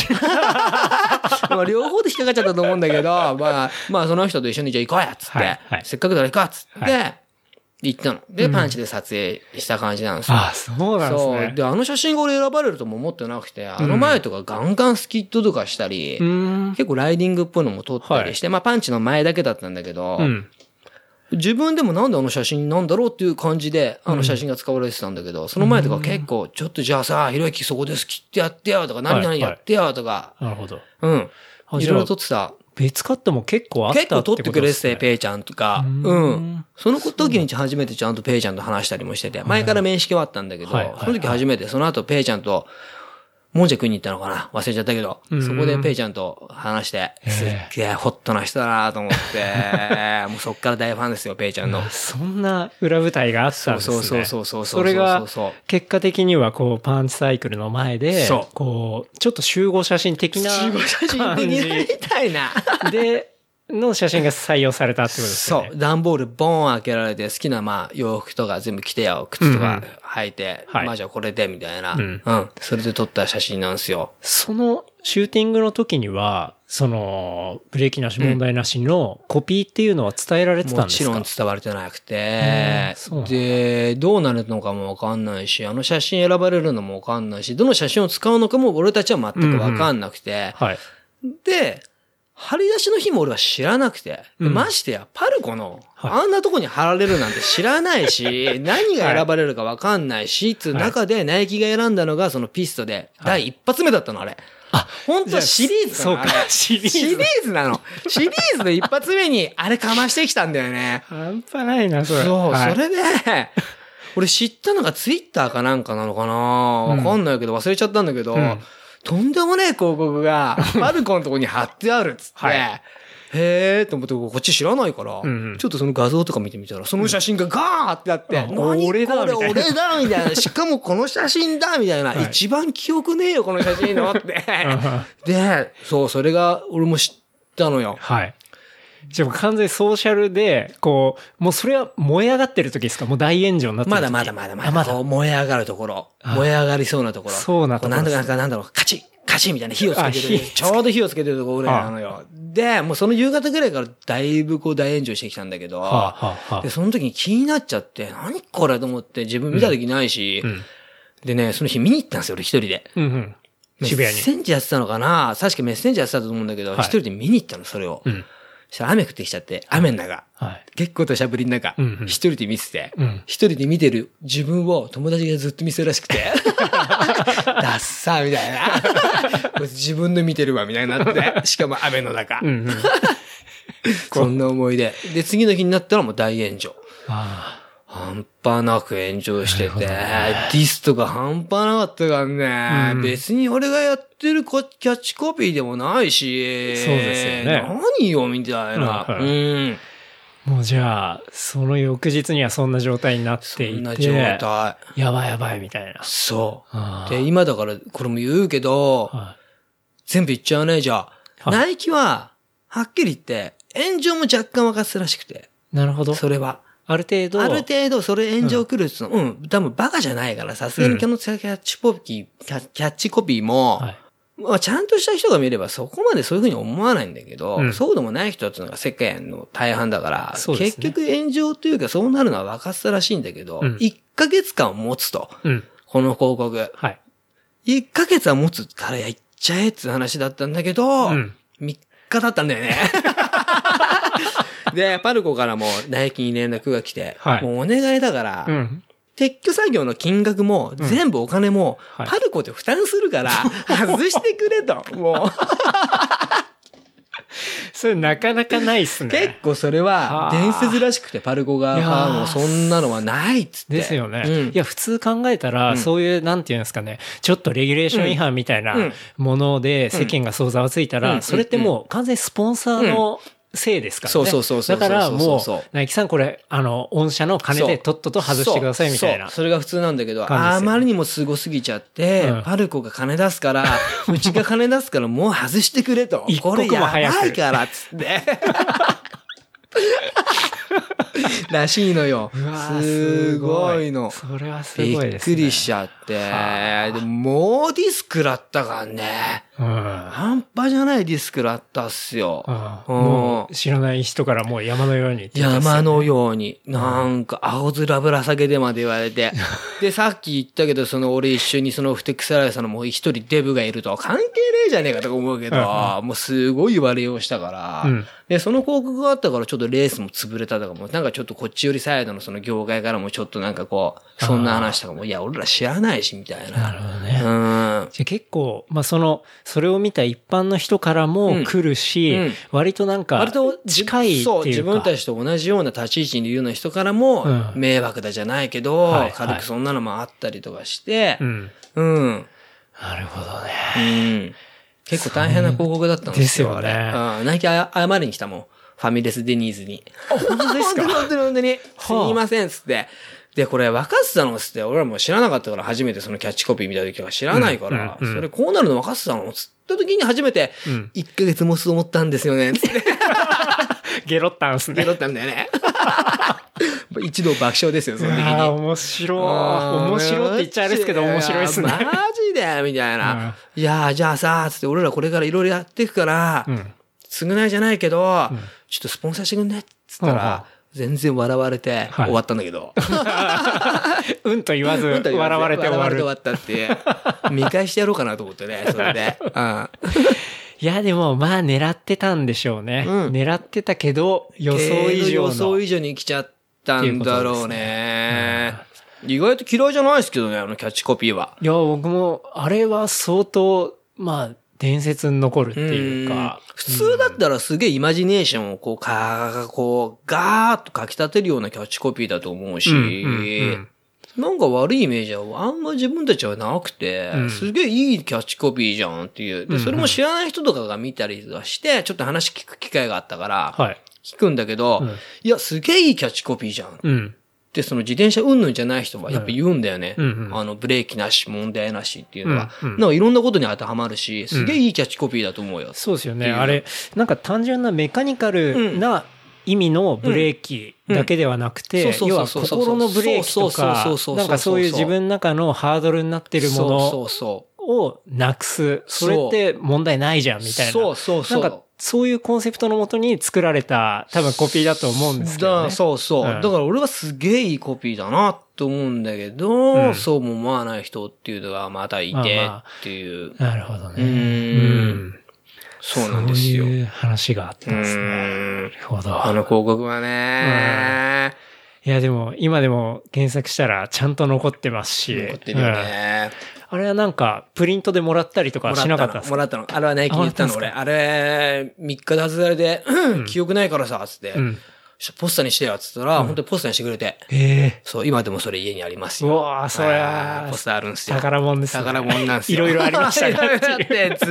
<laughs> まあ両方で引っかかっちゃったと思うんだけど、まあ、まあその人と一緒にじゃあ行こうやっつって、はいはいせっかくだから行こうっつって、は行ったの。で、パンチで撮影した感じなんですよ。あ、そうなんですそう。ね。で、あの写真が俺選ばれるとも思ってなくて、あの前とかガンガンスキットとかしたり、うん。結構ライディングっぽいのも撮ったりして、まあパンチの前だけだったんだけど、うん。自分でもなんであの写真なんだろうっていう感じで、あの写真が使われてたんだけど、その前とか結構、ちょっとじゃあさ、ひろゆきそこです切ってやってよとか、何々やってよとか、なるほど。うん。いろいろ撮ってた。別カットも結構あった結構撮ってくれてて、ペペイちゃんとか。うんうん。その時に初めてちゃんとペイちゃんと話したりもしてて、前から面識はあったんだけど、その時初めて、その後ペイちゃんと、もんじゃ食いに行ったのかな？忘れちゃったけど、うん。そこでペイちゃんと話して、すっげえホットな人だなと思って、<laughs> もうそっから大ファンですよ、ペイちゃんの。そんな裏舞台があったんですね。そうそうそうそうそれが結果的にはこう、パンチサイクルの前でそう、こう、ちょっと集合写真的な集合写真感的なりたいな。<laughs> で、の写真が採用されたってことですよね。そう。段ボールボーン開けられて、好きなまあ洋服とか全部着てよ、靴とか履いて、はいまあじゃあこれで、みたいな。ううんん。それで撮った写真なんですよ。そのシューティングの時には、その、ブレーキなし問題なしのコピーっていうのは伝えられてたんですか？もちろん伝われてなくてで、どうなるのかもわかんないし、あの写真選ばれるのもわかんないし、どの写真を使うのかも俺たちは全くわかんなくて、はい。で、貼り出しの日も俺は知らなくて、でうん。ましてや、パルコの、はい。あんなとこに貼られるなんて知らないし、<laughs> 何が選ばれるかわかんないし、つう中でナイキが選んだのがそのピストで、第一発目だったの、あれ。あ、本当はシリーズそうか。なのあれ、シリーズ。シリーズなの。シリーズの一発目に、あれかましてきたんだよね。半端ないな、それ。そう、はい。それで、俺知ったのがツイッターかなんかなのかな。わかんないけど忘れちゃったんだけど、うんとんでもねえ広告が、<laughs> パルコのとこに貼ってあるっつって、はいへえと思って、こっち知らないから、うんうんちょっとその画像とか見てみたら、その写真がガーってあって、あ何俺だ俺だみたいな。<laughs> しかもこの写真だみたいな。はい一番記憶ねえよ、この写真のって。<laughs> で、そう、それが俺も知ったのよ。はい。じゃあもう完全にソーシャルで、こう、もうそれは燃え上がってる時ですか？もう大炎上になってる時まだまだまだまだ。あまだ燃え上がるところ。あ燃え上がりそうなところ。そうなところなんだかなんだろう、カチッカチッみたいな火をつけてる。ちょうど火をつけてるところぐらいなのよ。で、もうその夕方ぐらいからだいぶこう大炎上してきたんだけど、で、その時に気になっちゃって、何これと思って自分見た時ないし、うん。でね、その日見に行ったんですよ、俺一人で。うんうん。渋谷に。メッセンジャーやってたのかな？確かメッセンジャーやってたと思うんだけど、一、はい人で見に行ったの、それを。うん。そしたら雨降ってきちゃって、雨の中。はい。結構としゃぶりの中、一、うんうん人で見てて、うん一人で見てる自分を友達がずっと見せるらしくて、<laughs> ダッサーみたいな。自分の見てるわ、みたいになって、しかも雨の中。うんうん。<laughs> そんな思い出。で、次の日になったらもう大炎上。あ半端なく炎上してて、ディスとか半端なかったからね、うん別に俺がやってるこキャッチコピーでもないし、そうですよね何よ、みたいな。はいはいうん。あ。もうじゃあ、その翌日にはそんな状態になっそていんな状て、態。やばいやばいみたいな。そう。で、今だからこれも言うけど、は全部言っちゃうね、じゃあ。はいナイキは、はっきり言って、炎上も若干分かってたらしくて。い。なるほど。それは。ある程度。ある程度それ炎上来るっつうの、うん、多分バカじゃないから、さすがにキャッチコピー、キャッチコピーも、はい。まあ、ちゃんとした人が見ればそこまでそういうふうに思わないんだけど、うんそうでもない人っていうのが世間の大半だから、ね結局炎上というかそうなるのは分かってたらしいんだけど、うん1ヶ月間持つと、うん。この広告。はい。1ヶ月は持つからやっちゃえって話だったんだけど、うん3日だったんだよね。<laughs> で、パルコからもナイキに連絡が来て、はい。もうお願いだから、うん。撤去作業の金額も、全部お金も、はい。パルコで負担するから、外してくれと。もう、<laughs> それなかなかないっすね。結構それははあ。伝説らしくて、パルコ側いやーもうそんなのはないっつって。ですよね。うん。いや、普通考えたら、うん。そういう、なんていうんですかね、ちょっとレギュレーション違反みたいなうん。もので世間が想像がついたら、うん。それってもう完全にスポンサーのせいですからね。そうそうそうそうだからもそうナイキさんこれ、あの、御社の金でとっとと外してくださいみたいなそれが普通なんだけど、あまりにもすごすぎちゃって、うんパルコが金出すから、<laughs> うちが金出すからもう外してくれと一。刻これやばも早くいから、つって。<laughs> らしいのよ。すごいの。それはすびっごいですね。くりしちゃっでもうディスクらったからね。うん。半端じゃないディスクらったっすよ。うん。もう知らない人からもう山のようにね。山のように、なんか、青空ぶら下げでまで言われて。で、さっき言ったけど、その俺一緒にそのふてくさらいさんのもう一人デブがいると、関係ねえじゃねえかとか思うけど、もうすごい言われようしたから、うん。で、その広告があったからちょっとレースも潰れたとかも、なんかちょっとこっちよりサイドのその業界からもちょっとなんかこう、そんな話とかも、いや、俺ら知らないし、みたいな。なるほどね。うん。じゃあ結構、まあその、それを見た一般の人からも来るし、うんうん割となんか割と近い。そう、自分たちと同じような立ち位置にいるような人からもうん、迷惑だじゃないけど、はい軽くそんなのもあったりとかしてう、ん。うん。なるほどね。うん。結構大変な広告だったんですよ。ですよねうん。ナイキ謝りに来たもん。ファミレスデニーズに。あ、本当ですか？<laughs> 本当に本当に。すはあいません、つって。で、これ分かってたのつって、俺らも知らなかったから初めてそのキャッチコピー見た時は知らないから、うんうんうんそれこうなるの分かってたのつった時に初めて、うん1ヶ月もそう思ったんですよね、つって。ゲロったんすね。ゲロったんだよね。<laughs> 一度爆笑ですよ、その時に。ああ、面白い。面白いって言っちゃあれですけど、面白いですね。マジでみたいな。いやーじゃあさ、つって俺らこれからいろいろやっていくから、うん。償いじゃないけど、ちょっとスポンサーしてくんねっつったうんうんら、全然笑われてはい終わったんだけど。<laughs> うんと言わず、笑われて終わる。笑われて終わったっていう。見返してやろうかなと思ってね、<laughs> それで。うん。<laughs> いや、でも、まあ、狙ってたんでしょうね。うん狙ってたけど、予想以上の。予想以上に来ちゃったんだろうね。意外と嫌いじゃないですけどね、あのキャッチコピーは。いや、僕も、あれは相当、まあ、伝説に残るっていうか。普通だったらすげえイマジネーションをこう、かこう、ガーッと書き立てるようなキャッチコピーだと思うし、うんうんうんなんか悪いイメージはあんま自分たちはなくて、うんすげえいいキャッチコピーじゃんっていう。で、それも知らない人とかが見たりはして、ちょっと話聞く機会があったから、はい。聞くんだけど、うんいや、すげえいいキャッチコピーじゃんっうん。て、その自転車云々じゃない人はやっぱ言うんだよね。うんうんあの、ブレーキなし、問題なしっていうのは。うんうんなんかいろんなことに当てはまるし、すげえいいキャッチコピーだと思うよ。そうですよね。あれ、なんか単純なメカニカルな意味のブレーキだけではなくて要は心のブレーキとかなんかそういう自分の中のハードルになってるもの。をなくす。それって問題ないじゃんみたいな。そうそうそう。なんか、そういうコンセプトのもとに作られた多分コピーだと思うんですけど、だね。そうそう、うんだから俺はすげえいいコピーだなと思うんだけど、うんそうも思わない人っていうのがまたいてまあまあっていう。なるほどね。うーんそうなんですよ。そういう話があったんですね。なるほど。あの広告はね、いやでも、今でも検索したらちゃんと残ってますし。残ってるよね。うんあれはなんか、プリントでもらったりとかしなかったもらったの。あれはナイキに言ったのあ俺。あれ、3日で外されて、記憶ないからさ、つって。うん。ポスターにしてよ、つったら、本当にポスターにしてくれて。えそう、今でもそれ家にありますえうよ。わーそりゃポスターあるんですよ。宝物ですね。宝物なんですよ。いろいろありましたいろいろ。ったやつ。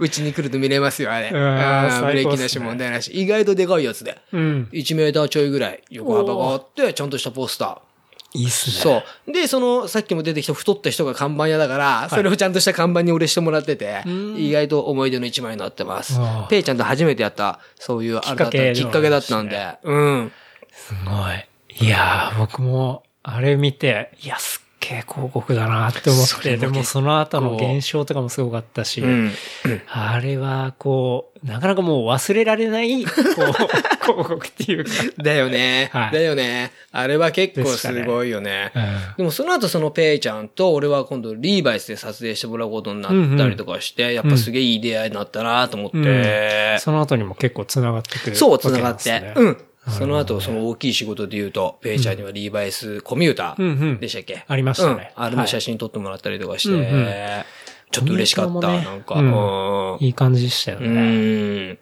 うちに来ると見れますよ、あれ。あブレーキなし問題なし。意外とでかいやつで。うん。1メーターちょいぐらい横幅があって、ちゃんとしたポスター。いいっすね。そう。で、その、さっきも出てきた太った人が看板屋だから、それをちゃんとした看板に俺してもらってて、意外と思い出の一枚になってます。ペイちゃんと初めてやった、そういう、あれだったきっかけきっかけだったんで、うん。すごい。いやー、僕も、あれ見て、いや、すっげえ広告だなって思って、それもでもその後の現象とかもすごかったし、うん。あれは、こう、なかなかもう忘れられない、こう、<laughs> 広告っていうか。だよね。はいだよね。あれは結構すごいよね。うんでもその後そのペイちゃんと俺は今度リーバイスで撮影してもらうことになったりとかして、やっぱすげえいい出会いになったなと思って。その後にも結構繋がってくる、そう、繋がって。ね、うん。その後、その大きい仕事で言うと、ペイちゃんにはリーバイスコミュータうんうんーでしたっけ？ありましたねうん。あれの写真撮ってもらったりとかして、うんうんちょっと嬉しかった。ねなんか、うんうんいい感じでしたようね。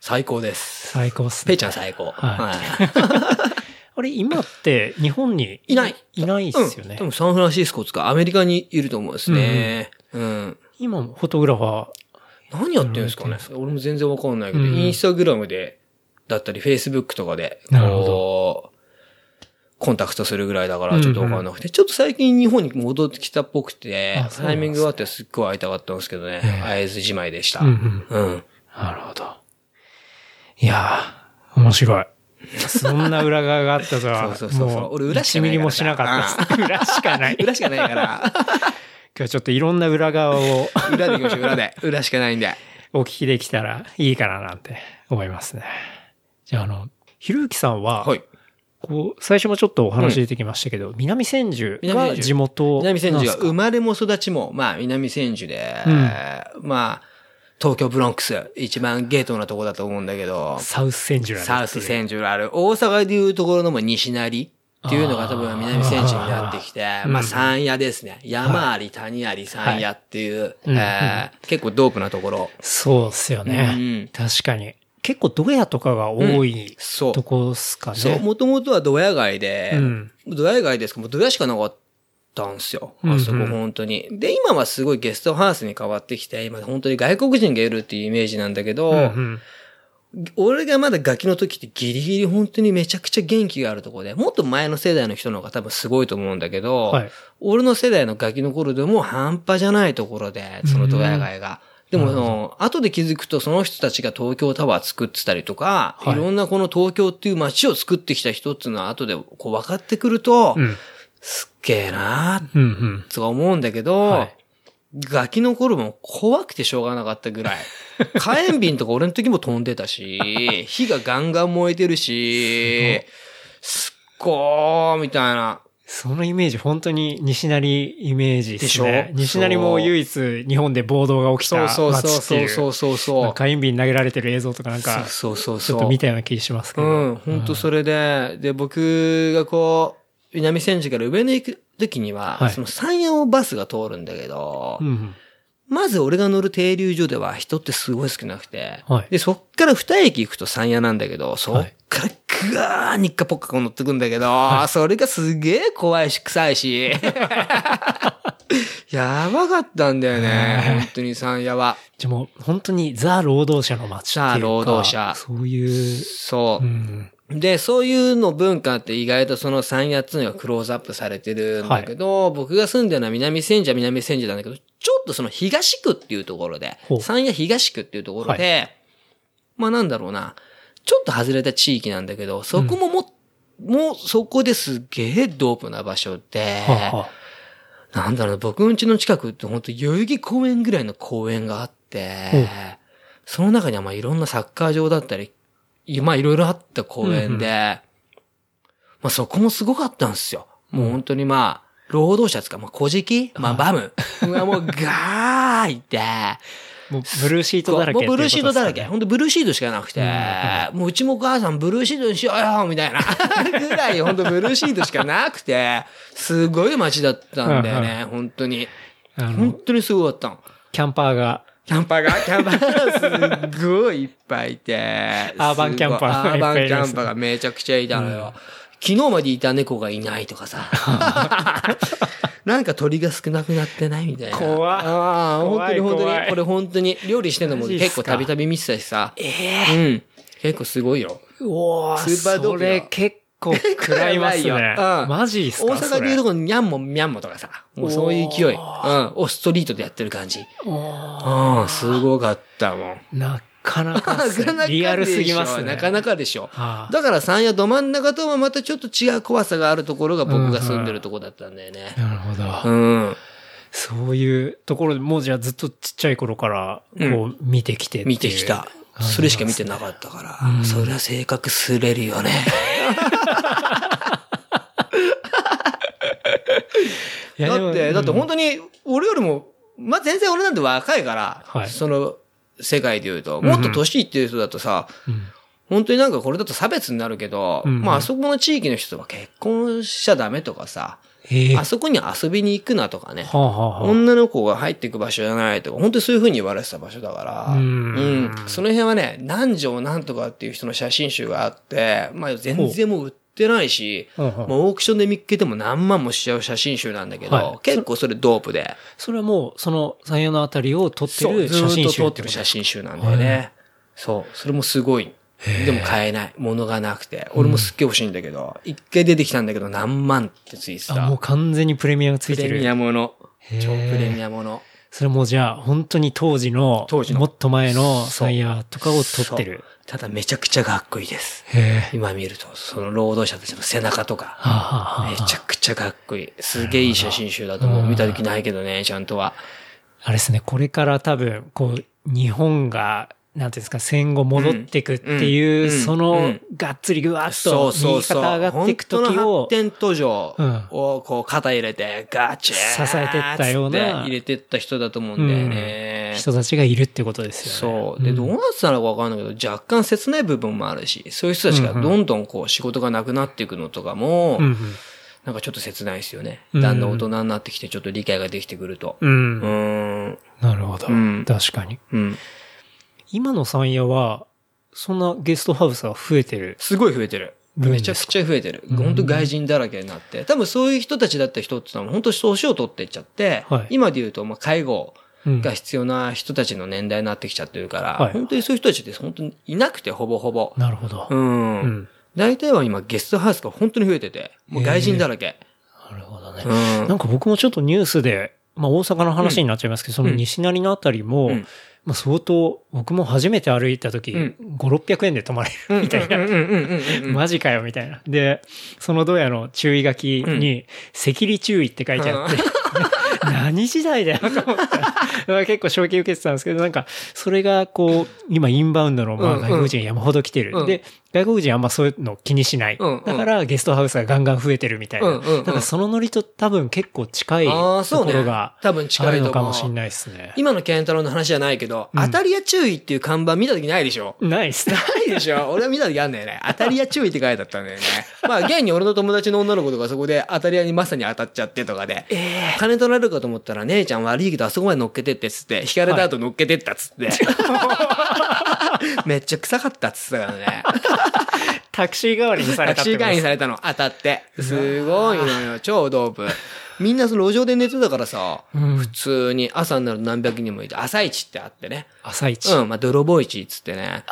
最高です。最高っすね。ペイちゃん最高。はいはい <laughs> あれ、今って日本にいない。いないっすよね。うん、多分サンフランシスコとかアメリカにいると思うんですね。うん。今もフォトグラファー、何やってるんですかね俺も全然わかんないけど、うんインスタグラムで、だったり、フェイスブックとかで、なるほこう、コンタクトするぐらいだからちょっとわかんなくて、ちょっと最近日本に戻ってきたっぽくてタイミングがあってすっごい会いたかったんですけどね、ええ会えずじまいでした。うんうんうん。なるほど。いやー、面白い。<laughs> そんな裏側があったとは、そうそうそうそう俺裏しか1ないからミリもしなかったです。裏しかない。今裏しかないから。日はちょっといろんな裏側を裏で行きましょう、裏で。裏しかないんで。<laughs> お聞きできたらいいかななんて思いますね。じゃあ、あの、ひろゆきさんは、はい。こう、最初もちょっとお話出てきましたけど、南千住が南千住地元南千住はなんですか生まれも育ちも、まあ南千住で、うんまあ、東京ブロンクス、一番ゲートなとこだと思うんだけど、サウス千住サウス千住ある。大阪でいうところのも西成っていうのが多分南千住になってきて、うんまあ山屋ですね。山あり谷あり山屋っていう、うんえー結構ドープなところ。そうっすよね。うん確かに。結構ドヤとかが多いそうとこっすかね。そう、もともとはドヤ街で、うんドヤ街ですけど、もうドヤしかなかったんですよ。うんうんあそこ本当に。で、今はすごいゲストハウスに変わってきて、今本当に外国人がいるっていうイメージなんだけど、うんうん俺がまだガキの時ってギリギリ本当にめちゃくちゃ元気があるところで、もっと前の世代の人の方が多分すごいと思うんだけど、はい俺の世代のガキの頃でも半端じゃないところで、そのドヤ街が。でも、その後で気づくとその人たちが東京タワー作ってたりとか、はいい、ろんなこの東京っていう街を作ってきた人っていうのは後でこう分かってくると、うん。すっげえなーうんうん。とか思うんだけど、はいガキの頃も怖くてしょうがなかったぐらい。<laughs> 火炎瓶とか俺の時も飛んでたし、火がガンガン燃えてるし、すっごーみたいな。そのイメージ、本当に西成イメージですね。でしょ？西成も唯一日本で暴動が起きたそうそうそう街っていう。そうそうそうなんか火炎瓶投げられてる映像とかなんか、そうそうちそう。ょっと見たような気しますけど。うん、本当それで、で、僕がこう、南千住から上野行く時には、はいその山陽バスが通るんだけど、うんうん。まず俺が乗る停留所では人ってすごい少なくて、はいで、そっから二駅行くと山屋なんだけど、そっからぐわーにっかぽっかこ乗ってくんだけど、それがすげえ怖いし臭いし、<laughs> やばかったんだよね、本当に山屋は。じゃあもう本当にザ労働者の街っていうか。ザ労働者そういう、そうう。ん。で、そういうの文化って意外とその3、8つにはクローズアップされてるんだけど、僕が住んでるのは南千住は南千住なんだけど、ちょっとその東区っていうところでほう、三夜東区っていうところで、まあなんだろうな、ちょっと外れた地域なんだけど、そこもも、もうそこですげえドープな場所で、はなんだろう、僕ん家の近くって本当代々木公園ぐらいの公園があって、その中にはまあいろんなサッカー場だったり、いまあいろいろあった公園で、まあそこもすごかったんですよ。もう本当にまあ、労働者ですか、まあ小敷まあバム。うわもうガーいて、もうブルーシートだらけもうブルーシートだらけ。っていうこほんとブルーシートしかなくて、もううちもお母さんブルーシートにしようよみたいな <laughs> ぐらい、ほんとブルーシートしかなくて、すごい街だったんだよね、本当に。本の、当にすごかったの。キャンパーが、キャンパーが、キャンパーがすごいいっぱいいて。アーバンキャンパーアーバンキャンパーがめちゃくちゃいたのよ。昨日までいた猫がいないとかさ。<laughs> なんか鳥が少なくなってないみたいな。怖っああ、本当に本当怖い怖いに。これ本当に料理してんのも結構たびたび見てたしさ。ええうん。結構すごいよ。おースーパードーれ結構食らいますね。<laughs> うんマジっすか大阪でいうとここのニャンモンミャンモとかさ。もうそういう勢い。うん。をストリートでやってる感じ。うん。すごかったもん。なかなか <laughs> リアルすぎますね。なかなかでしょ。はあだから山谷ど真ん中とはまたちょっと違う怖さがあるところが僕が住んでるとこだったんだよね。なるほど。うん。そういうところでもうじゃあずっとちっちゃい頃から、こう見てきてっていう見てきた。それしか見てなかったから、そりゃ性格すれるよね。<laughs> だって、だってうん本当に、俺よりも、まあ、全然俺なんて若いから、はいその世界で言うと、もっと年いってる人だとさ、うん。本当になんかこれだと差別になるけど、うんまああそこの地域の人とは結婚しちゃダメとかさ、ええ。あそこに遊びに行くなとかね、はあはあはあ。女の子が入っていく場所じゃないとか、本当にそういう風に言われてた場所だから、うん。うん。その辺はね、何条何とかっていう人の写真集があって、まあ全然もう売ってないし、ほうほうもうオークションで見っけても何万もしちゃう写真集なんだけど、はい結構それドープで。それはもう、その山陽のあたりを撮ってそう、るずーっと写真集撮ってる写真集なんだよね。そう、それもすごい。でも買えない。物がなくて。俺もすっげえ欲しいんだけど、一、回出てきたんだけど何万ってついてあ、た。もう完全にプレミアムついてる。プレミアもの。超プレミアもの。それもじゃあ、本当に当時の、当時のもっと前のサイヤーとかを撮ってる。ただめちゃくちゃかっこいいです。今見ると、その労働者たちの背中とか、はあ、はあはあめちゃくちゃかっこいい。すげえいい写真集だと思う。見た時ないけどね、ちゃんとは。あれですね、これから多分、こう、日本が、なんていうんですか、戦後戻っていくっていう、うんうんそうのん、がっつりぐわっそとうそうそう。右肩上がっていく時を発、展途上うんをこう肩入れてガチャー支えてったような入れてった人だと思うんだよね。人たちがいるってことですよね。そう。で、どうなってたのかわかんないけど、若干切ない部分もあるし、そういう人たちがどんどんこう仕事がなくなっていくのとかも、うんうん。なんかちょっと切ないですよね。うんだんだん大人になってきてちょっと理解ができてくると。う。うんーん。なるほど。うん確かに。うん。今の山屋は、そんなゲストハウスは増えてる。すごい増えてる。めちゃくちゃ増えてる。うん本当外人だらけになって。多分そういう人たちだった人ってのは本当年を取っていっちゃって、はい今で言うとまあ介護うんが必要な人たちの年代になってきちゃってるから、はい本当にそういう人たちって本当にいなくてほぼほぼ。なるほど。うん。うん大体は今ゲストハウスが本当に増えてて、もう外人だらけ。なるほどね。うん。なんか僕もちょっとニュースで、まあ大阪の話になっちゃいますけど、その西成のあたりも、うんまあ相当、僕も初めて歩いた時、うん5、600円で泊まれるみたいな。うんうんうんうんうん。マジかよ、みたいな。で、そのドヤの注意書きに、赤痢注意って書いてあって、<laughs> 何時代だよと思ったら結構衝撃受けてたんですけど、なんか、それがこう、今インバウンドのまあうんうん外国人が山ほど来てる。うんで、外国人あんまそういうの気にしない。うんうんだからゲストハウスがガンガン増えてるみたいな。うんうんうんだからそのノリと多分結構近いあとあ、そうねころが。多分近ある。のかもしれないですね。今のケンタロウの話じゃないけど、うん当たり屋注意っていう看板見た時ないでしょ？ないっすね。ないでしょ？<laughs> 俺は見た時あんだよね。当たり屋注意って書いてあったんだよね。まあ、現に俺の友達の女の子とかそこで当たり屋にまさに当たっちゃってとかで。金取られるかと思ったら、姉ちゃん悪いけどあそこまで乗っけてってっつって、引かれた後乗っけてったっつって。<laughs> <laughs> めっちゃ臭かったっつってたからね。<laughs> タクシー代わりにされたタクシー会員されたの、当たって。すごいのよ、超ドープ。みんなその路上で寝てたからさ、うん普通に朝になると何百人もいて、朝市ってあってね。朝一。うん、まあ、泥棒市っつってね。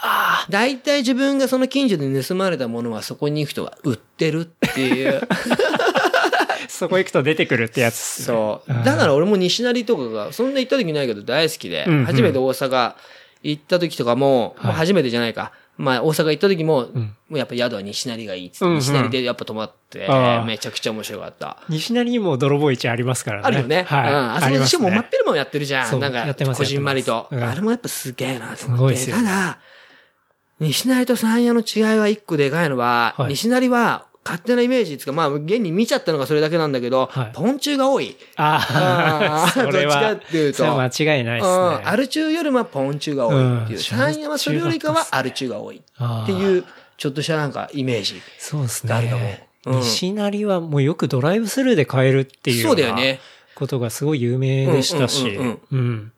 大体自分がその近所で盗まれたものはそこに行くとは売ってるっていう。<laughs> そこ行くと出てくるってやつね。そううん。だから俺も西成とかが、そんな行った時ないけど大好きで、うんうん初めて大阪行った時とかも、はいもう初めてじゃないか。まあ大阪行った時も、んもうやっぱ宿は西成がいいっつって、うんうん西成でやっぱ泊まってめちゃくちゃ面白かった。西成にも泥棒市ありますからね。あるよね。はい。うん。あそこでしかも真っね平もやってるじゃ。んなんか、やってますこじんまりと。あれもやっぱすげえなと思って。すごいっすよねただ、西成と山谷の違いは一個でかいのは、はい西成は勝手なイメージつか、まあ、現に見ちゃったのがそれだけなんだけど、はいポンチュが多い。ああ、どっちかっていうと間違いないですうん。ね。アル中よりもポンチュが多いっていう。うん山谷はそれよりかはアル中が多いっていう、ちょっとしたなんかイメージ。そうですがあるかもね。うん西成はもうよくドライブスルーで買えるっていうそうだよね。ことがすごい有名でしたし、うんうんうん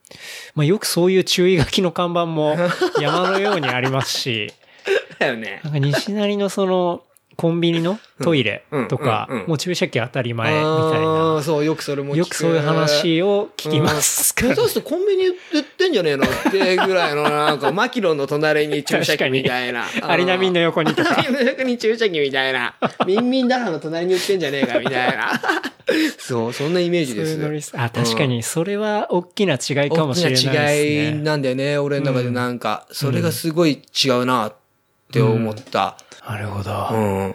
まあよくそういう注意書きの看板も山のようにありますし、<laughs> だよね。なんか西成のそのコンビニのトイレとかもう注射器当たり前みたいな、そう、よくそれもよくそういう話を聞きますうん。下手するとコンビニ売ってんじゃねえのってぐらいの、なんか、<laughs> マキロンの隣に注射器みたいな。アリナミンの横にとか。アリナミンの横に注射器みたいな。ミンミンダハの隣に売ってんじゃねえかみたいな。<laughs> そう、そんなイメージです。あ、確かに、それは大きな違いかもしれないです大きな違いね。なんだよね、俺の中でなんか、それがすごい違うなって思った。なるほど。うん。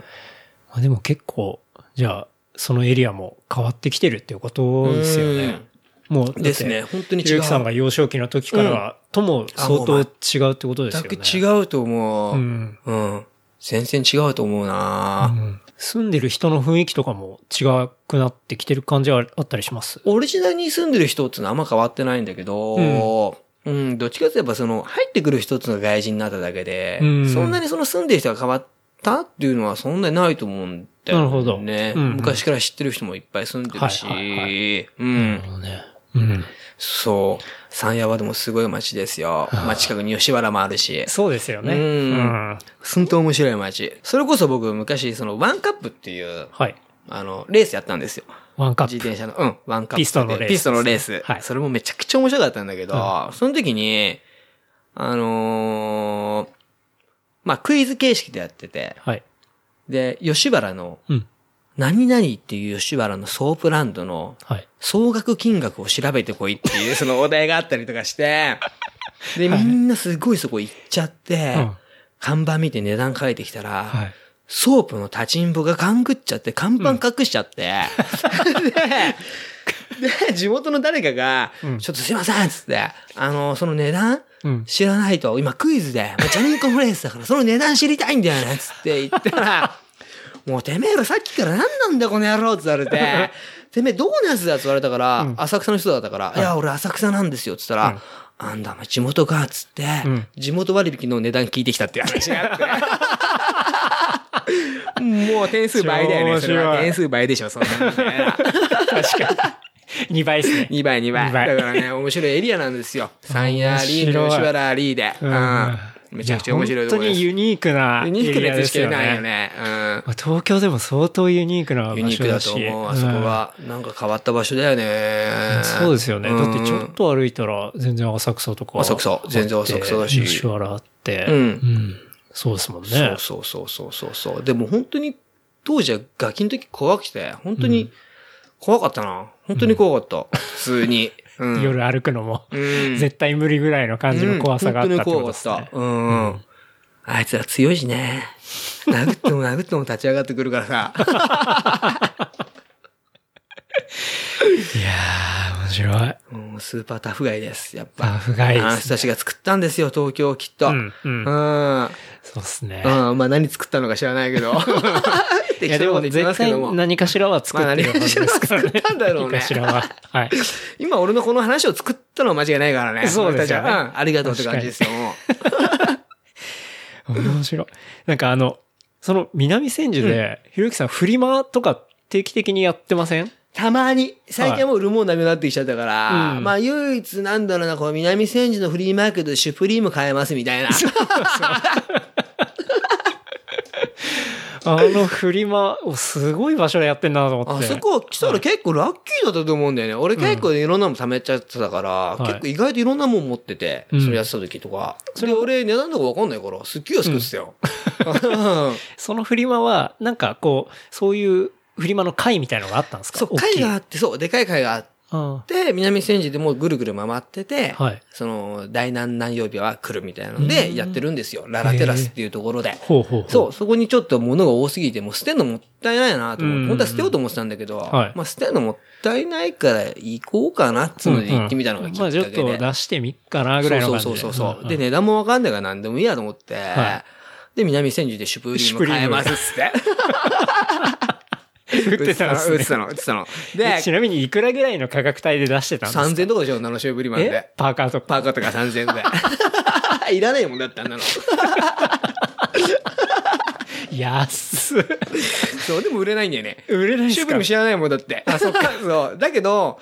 まあ、でも結構、じゃあ、そのエリアも変わってきてるっていうことですよね。もう、だってですね。本当に違う。ゆきさんが幼少期の時からは、とも相当違うってことですよね。全く違うと思う。うん。うん。全然違うと思うな、うん住んでる人の雰囲気とかも違くなってきてる感じはあったりします？オリジナルに住んでる人ってのはあんま変わってないんだけど、うん、どっちかといえばその、入ってくる人っていうのが外人になっただけで、うんそんなにその住んでる人が変わったっていうのはそんなにないと思うんだよね。なるほどうんうん昔から知ってる人もいっぱい住んでるし、はいはいはうなるん。ほどね。うん。そう。山谷はでもすごい街ですよ。まあ近くに吉原もあるし。そうですよね。うんうん本当面白い街。それこそ僕昔そのワンカップっていう、はい。あの、レースやったんですよ。ワンカップ。自転車の、うん、ワンカップで。ピストンのレースピストンのレース。はいそれもめちゃくちゃ面白かったんだけど、その時に、あのーまあ、クイズ形式でやってて、はい。で、吉原のうん。何々っていう吉原のソープランドのはい。総額金額を調べてこいっていう <laughs> そのお題があったりとかして、で、みんなすごいそこ行っちゃって、うん看板見て値段書いてきたら、はい。ソープの立ちんぼが勘ぐっちゃって、看板隠しちゃって、で、<laughs> で、地元の誰かが、うんちょっとすいませんっつって、あの、その値段うん。知らないと、今クイズで、まあ、ジャニーコンフレンスだから <laughs> その値段知りたいんだよね、つって言ったら、<laughs> もうてめえらさっきから何なんだよこの野郎って言われて、<laughs> てめえどこのやつだって言われたから、うん浅草の人だったから、いや、俺浅草なんですよって言ったら、あんだ、お前地元かっつって、うん地元割引の値段聞いてきたっていう話があって。もう点数倍だよね。それは超面白い点数倍でしょ、そんなの。確かに。<laughs> 2倍ですね。2倍、2倍。二倍だからね、面白いエリアなんですよ。三夜リー吉原リーで。ううんん。めちゃくちゃ面白いところです。本当にユニークなユニークなやつしかいないよね。うん。まあ東京でも相当ユニークな場所ユニークだ。と思う。あそこは。なんか変わった場所だよね。そうですよね。だってちょっと。と歩いたら全然浅草とか。浅草全然浅草だし吉原あって。うんんそうですもんね。そうそうそうそうそうそう。でも本当に、当時はガキの時怖くて、本当に怖かったな。本当に怖かった。普通に。うん。夜歩くのも、うん絶対無理ぐらいの感じの怖さがあったってことですねうん本当に。怖かった。うん。あいつら強いしね。殴っても <laughs> 殴っても立ち上がってくるからさ。いやー、面白い。うんスーパータフガイです。やっぱ。タフガイですねあの人たちが作ったんですよ、東京きっと。ううんん。うんうん。そうっすね。まあ何作ったのか知らないけど。ってま絶対すけども。何かしらは作ってるね。まあ何かしらは作ったんだろうね何かしらは。はい。<laughs> 今俺のこの話を作ったのは間違いないからね。そうですよねうん。ありがとうって感じですよ。面白い。なんかあの、その南千住で、ひろゆきさんフリマとか定期的にやってません？たまに、最近はもう売るもんなくなってきちゃったから、うんまあ唯一なんだろうな、この南千住のフリーマーケットでシュプリーム買えますみたいな。あのフリマ、おすごい場所でやってんなと思って。あそこ来たら結構ラッキーだったと思うんだよね。俺結構いろんなもん貯めちゃってたから、い結構意外といろんなもん持ってて、うんそれやってた時とか。それ俺値段とかわかんないから、すっげえ安くってたよ。<laughs> そのフリマは、なんかこう、そういうフリマの会みたいのがあったんですか？そう、会があって、そう、でかい会があって、あ南千住でもうぐるぐる回ってて、あはい。その、第何何曜日は来るみたいなので、やってるんですよ。ララテラスっていうところで。ほうほう。そう、そこにちょっと物が多すぎて、もう捨てんのもったいないなと思って、うん本当は捨てようと思ってたんだけど、はいまあ捨てるのもったいないから行こうかなっつうので行ってみたのがきっかけで。まあちょっと出してみっかなぐらいの感じそうで。そうそうそう。んで、値段もわかんないから何でもいいやと思って、はで、南千住でシュプリーム買えますっつって。<laughs> <laughs> 売ってたんですね売ってたの、売ってたの。でで、ちなみにいくらぐらいの価格帯で出してたんですか？3000とかでしょ、ナノシューブリマンえ？で。パーカーとか。パーカーとか3000で。<laughs> いらないもんだってあんなの。安っ。そう、でも売れないんだよね。売れないですか？シューブリム知らないもんだって。あ、そっか。<laughs> そう。だけど、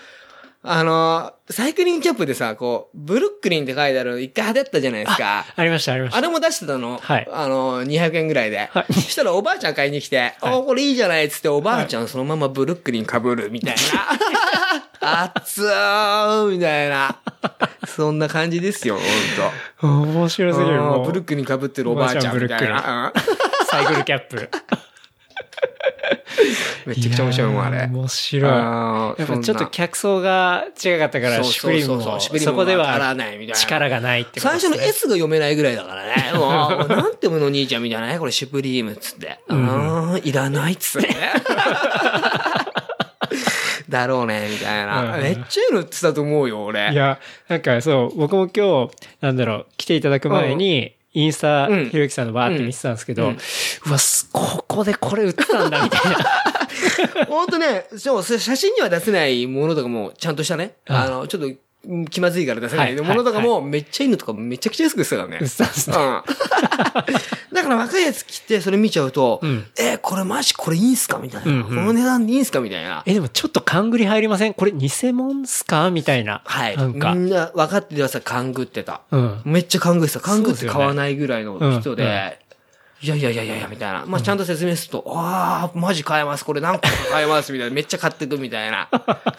あの、サイクリングキャップでさ、こう、ブルックリンって書いてある、一回派手ったじゃないですか。ありました、ありました。あれも出してたの。はいあの、200円ぐらいで。はいそしたらおばあちゃん買いに来て、あ、これいいじゃないっつって、おばあちゃんそのままブルックリン被るみたいな。<laughs> 熱ーみたいな。そんな感じですよ、ほんと。面白すぎる。ブルックリン被ってるおばあちゃんみたいな。サイクルキャップ。<laughs> う <laughs> んめちゃくちゃ面白いもん、あれ。面白い。やっぱちょっと客層が違かったから、シュプリームもそこでは力がないってこと最初の。S が読めないぐらいだからね。もう、<laughs> なんてもの兄ちゃんみたいなね。これシュプリームっつって。あーいらないっつってね。<laughs> だろうね、みたいな。うんめっちゃいいのってたと思うよ、俺。いや、なんかそう、僕も今日、なんだろう、来ていただく前に、インスタ、うんひろゆきさんのバーって見てたんですけど、ううんわ、すここでこれ売ってたんだ、みたいな。ほんとね、そう、写真には出せないものとかも、ちゃんとしたね。ああの、ちょっと、うん気まずいから出せないはいものとかも、めっちゃいいのとかめちゃくちゃ安くしてたからね。うん。<laughs> だから若いやつ来て、それ見ちゃうと、うんえ、これマジこれいいんすか？みたいな。うんうんこの値段でいいんすか？みたいな。え、でもちょっと勘繰り入りません？これ偽物っすか？みたいな。はい。なんか。みんな分かっててさ、勘ぐってた。うん。めっちゃ勘ぐってた。勘ぐって買わないぐらいの人で、いやいやいやいやいや、みたいな。まあ、ちゃんと説明すると、ああ、マジ買えます。これ何個か買えます。みたいな。めっちゃ買ってくみたいな。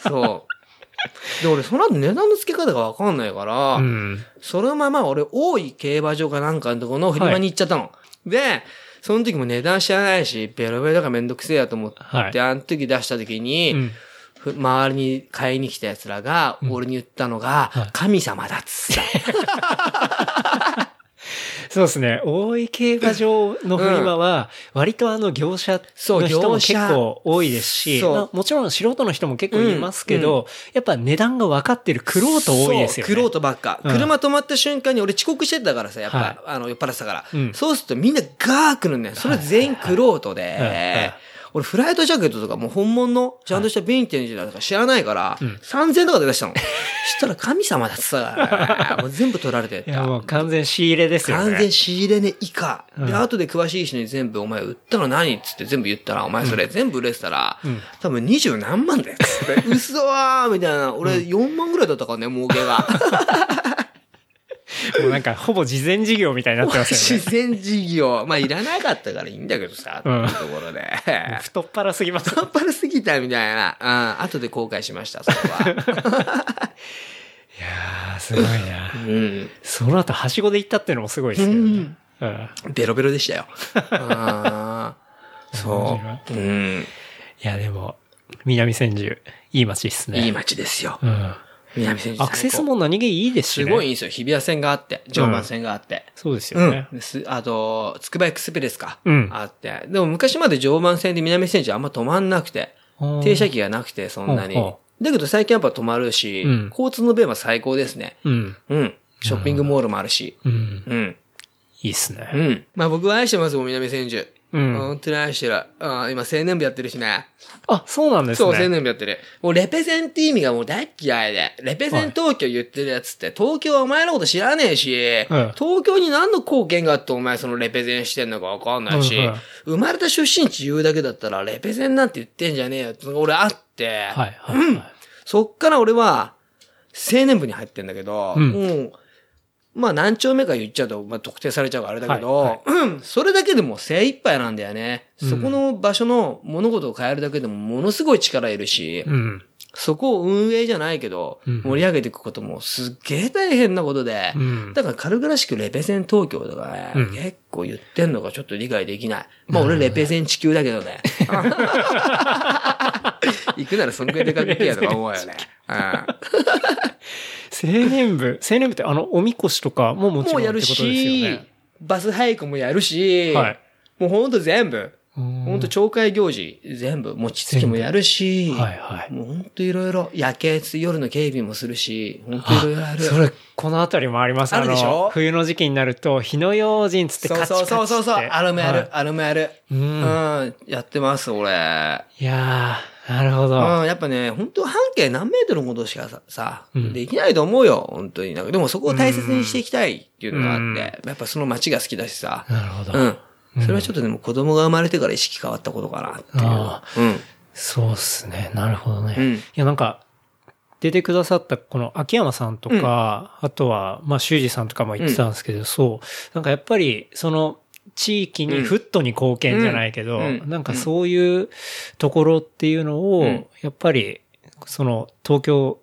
そう。で、俺、その後値段の付け方が分かんないから、うん。そのまま俺、大井競馬場かなんかのところのフリマに行っちゃったの。で、その時も値段知らないし、ベロベロだからめんどくせえやと思って、はいあの時出した時に、うんふ周りに買いに来た奴らが、俺に言ったのが、神様だっつった。そうですね。大井競馬場のフリマは、割とあの業者そうの人も結構多いですし、もちろん素人の人も結構いますけど、やっぱ値段が分かってるクロート多いですよね。そう、クロートばっか。うん車止まった瞬間に俺遅刻してたからさ、やっぱ、はいあの、酔っ払ってたから。うんそうするとみんなガー来るんだよ。それ全員クロートで、はいはい俺フライトジャケットとかもう本物のちゃんとしたヴィンテージだとか知らないから、3000円とかで出したの。<laughs> そしたら神様だってさ、もう全部取られてっいや、もうた。完全仕入れですよね。完全仕入れ値以下。で、うん後で詳しい人に全部お前売ったの何っつって全部言ったら、お前それ全部売れてたら、ん多分二十何万だよ。つって嘘ーみたいな。俺4万ぐらいだったからね、儲けが。<laughs> <laughs> もうなんか、ほぼ事前事業みたいになってますよ自ね。然事業。まあ、いらなかったからいいんだけどさ、うんいうところで。太っ腹すぎます。パンパルすぎたみたいな。うん。後で後悔しました、そこは。<laughs> いやー、すごいな。うん。その後、はしごで行ったっていうのもすごいですけどね。うん。ベロベロでしたよ。あ <laughs> ーそう。うん。いや、でも、南千住、いい街っすね。いい街ですよ。うん。南千住アクセスも何気いいですしね。すごいいいんですよ。日比谷線があって、常磐線があって。そうですうよね。ん。ですあと、つくばエクスプレスか。うんあって。でも昔まで常磐線で南千住あんま止まんなくて。うん停車機がなくて、そんなに。だけど最近やっぱ止まるし、うん交通の便は最高ですね。うん。うん。ショッピングモールもあるし。うん。うん。いいっすね。うん。まあ僕は愛してますもん、南千住。うん本当に愛してる。あ今青年部やってるしね。あ、そうなんですそう、ね。青年部やってる。もうレペゼンって意味がもう大っ嫌いで。レペゼン東京言ってるやつって、東京はお前のこと知らねえし、うん東京に何の貢献があってお前そのレペゼンしてんのかわかんないし、うんうん生まれた出身地言うだけだったら、レペゼンなんて言ってんじゃねえよって俺あって、はい、はい、はい。そっから俺は、青年部に入ってんだけど、うんもう、まあ何丁目か言っちゃうと、まあ特定されちゃうからあれだけど、はいうん、それだけでも精一杯なんだよね。そこの場所の物事を変えるだけでもものすごい力いるし、うん。そこを運営じゃないけど、うん盛り上げていくこともすっげえ大変なことで、うんだから軽々しくレペゼン東京とかね、うん結構言ってんのがちょっと理解できない。まあ俺レペゼン地球だけどね。<laughs> 行くならそんぐらいでかけやとか思うよね。青年部、<laughs> 青年部ってあの、おみこしとかももちろんもうやるってことですよしね。、バスハイクもやるし、はい。もうほんと全部、ほほんと町会行事全部、餅つきもやるし、はいはい。もうほんといろいろ、夜景、夜の警備もするし、ほんといろいろある。それ、この辺りもありますあるでしょ？の冬の時期になると、火の用心つってカチカチって。そうそうそうそう、あるもやる、はいあるもやる。ううんん、やってます、俺。いやー、なるほど。うん、やっぱね、本当半径何メートルのことしかさ、さ、うんできないと思うよ、本当に。なんかでもそこを大切にしていきたいっていうのがあって、うんやっぱその街が好きだしさ。なるほど。うん。それはちょっとでも子供が生まれてから意識変わったことかなっていうあ。うん。そうっすね。なるほどね。うんいや、なんか、出てくださったこの秋山さんとか、あとは、まあ、修二さんとかも言ってたんですけど、そう。なんかやっぱり、その、地域にフットに貢献じゃないけど、うんうんなんかそういうところっていうのを、うんやっぱり、その、東京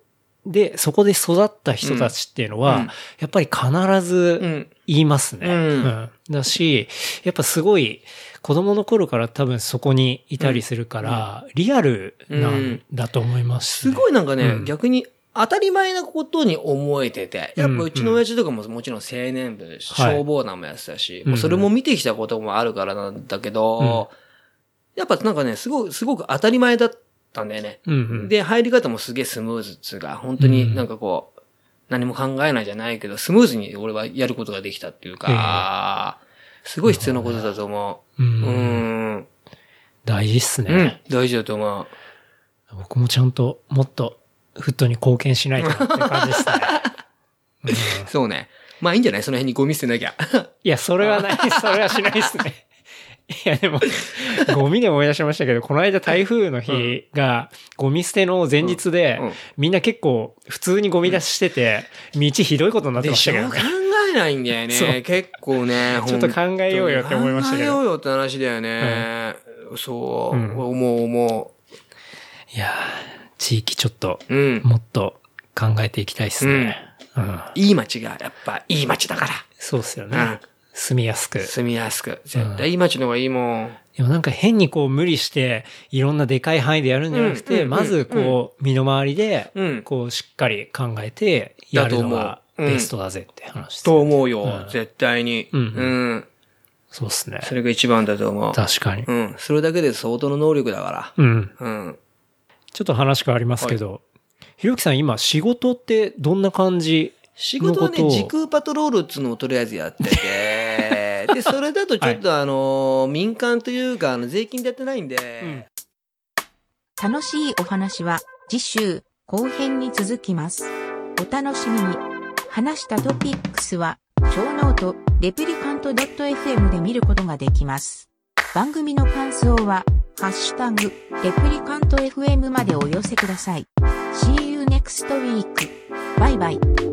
で、そこで育った人たちっていうのは、うん。やっぱり必ずうん。言いますね。うん。だし、やっぱすごい、子供の頃から多分そこにいたりするから、リアルなんだと思います、すごいなんかね、うん。逆に当たり前なことに思えてて、やっうんぱうちの親父とかももちろん青年部、消防団もやってたし、うん。もうそれも見てきたこともあるからなんだけど、やっぱなんかね、すごく、すごく当たり前だったんだよね。うんうん。で、入り方もすげえスムーズっつうか、本当になんかこう、何も考えないじゃないけど、スムーズに俺はやることができたっていうか、すごい必要なことだと思う。ううんん。大事っすね、うん。大事だと思う。僕もちゃんともっとフットに貢献しないとなって感じですね。う <laughs> んそうね。まあいいんじゃない？その辺にゴミ捨てなきゃ。<laughs> いや、それはない、それはしないですね。いや、でも、ゴミで思い出しましたけど、この間台風の日が、ゴミ捨ての前日で、うんうんみんな結構普通にゴミ出ししてて、道ひどいことになってでましけどしたょ考ね。えないんだよね。結構ね。<laughs> ちょっと考えようよって思いましたけど本当に考えようよって話だよね。そう、うん思う思いやー地域ちょっと、う。うん。もっと考えていきたいですね。うん。いい街が、やっぱ、いい街だから。そうっすよね。うん住みやすく。住みやすく。絶対いい街の方がいいもん。でもなんか変にこう無理して、いろんなでかい範囲でやるんじゃなくて、まずこう、身の回りで、うん。こう、しっかり考えて、やるのがベストだぜって話と思うよ。うん絶対に。うんうん。そうっすね。それが一番だと思う。確かに。うん。それだけで相当の能力だかうん。ら。うん。ちょっと話変わりますけど、ひろゆきさん今仕事ってどんな感じ仕事はね、時空パトロールっつうのをとりあえずやってて、<laughs> で、それだとちょっとあの、民間というか、あの、税金でやってないんで、楽しいお話は次週後編に続きます。お楽しみに。話したトピックスは、ショーノート、 Replicant.fm で見ることができます。番組の感想は、ハッシュタグ、 ReplicantFM までお寄せください。See you next week. バイバイ。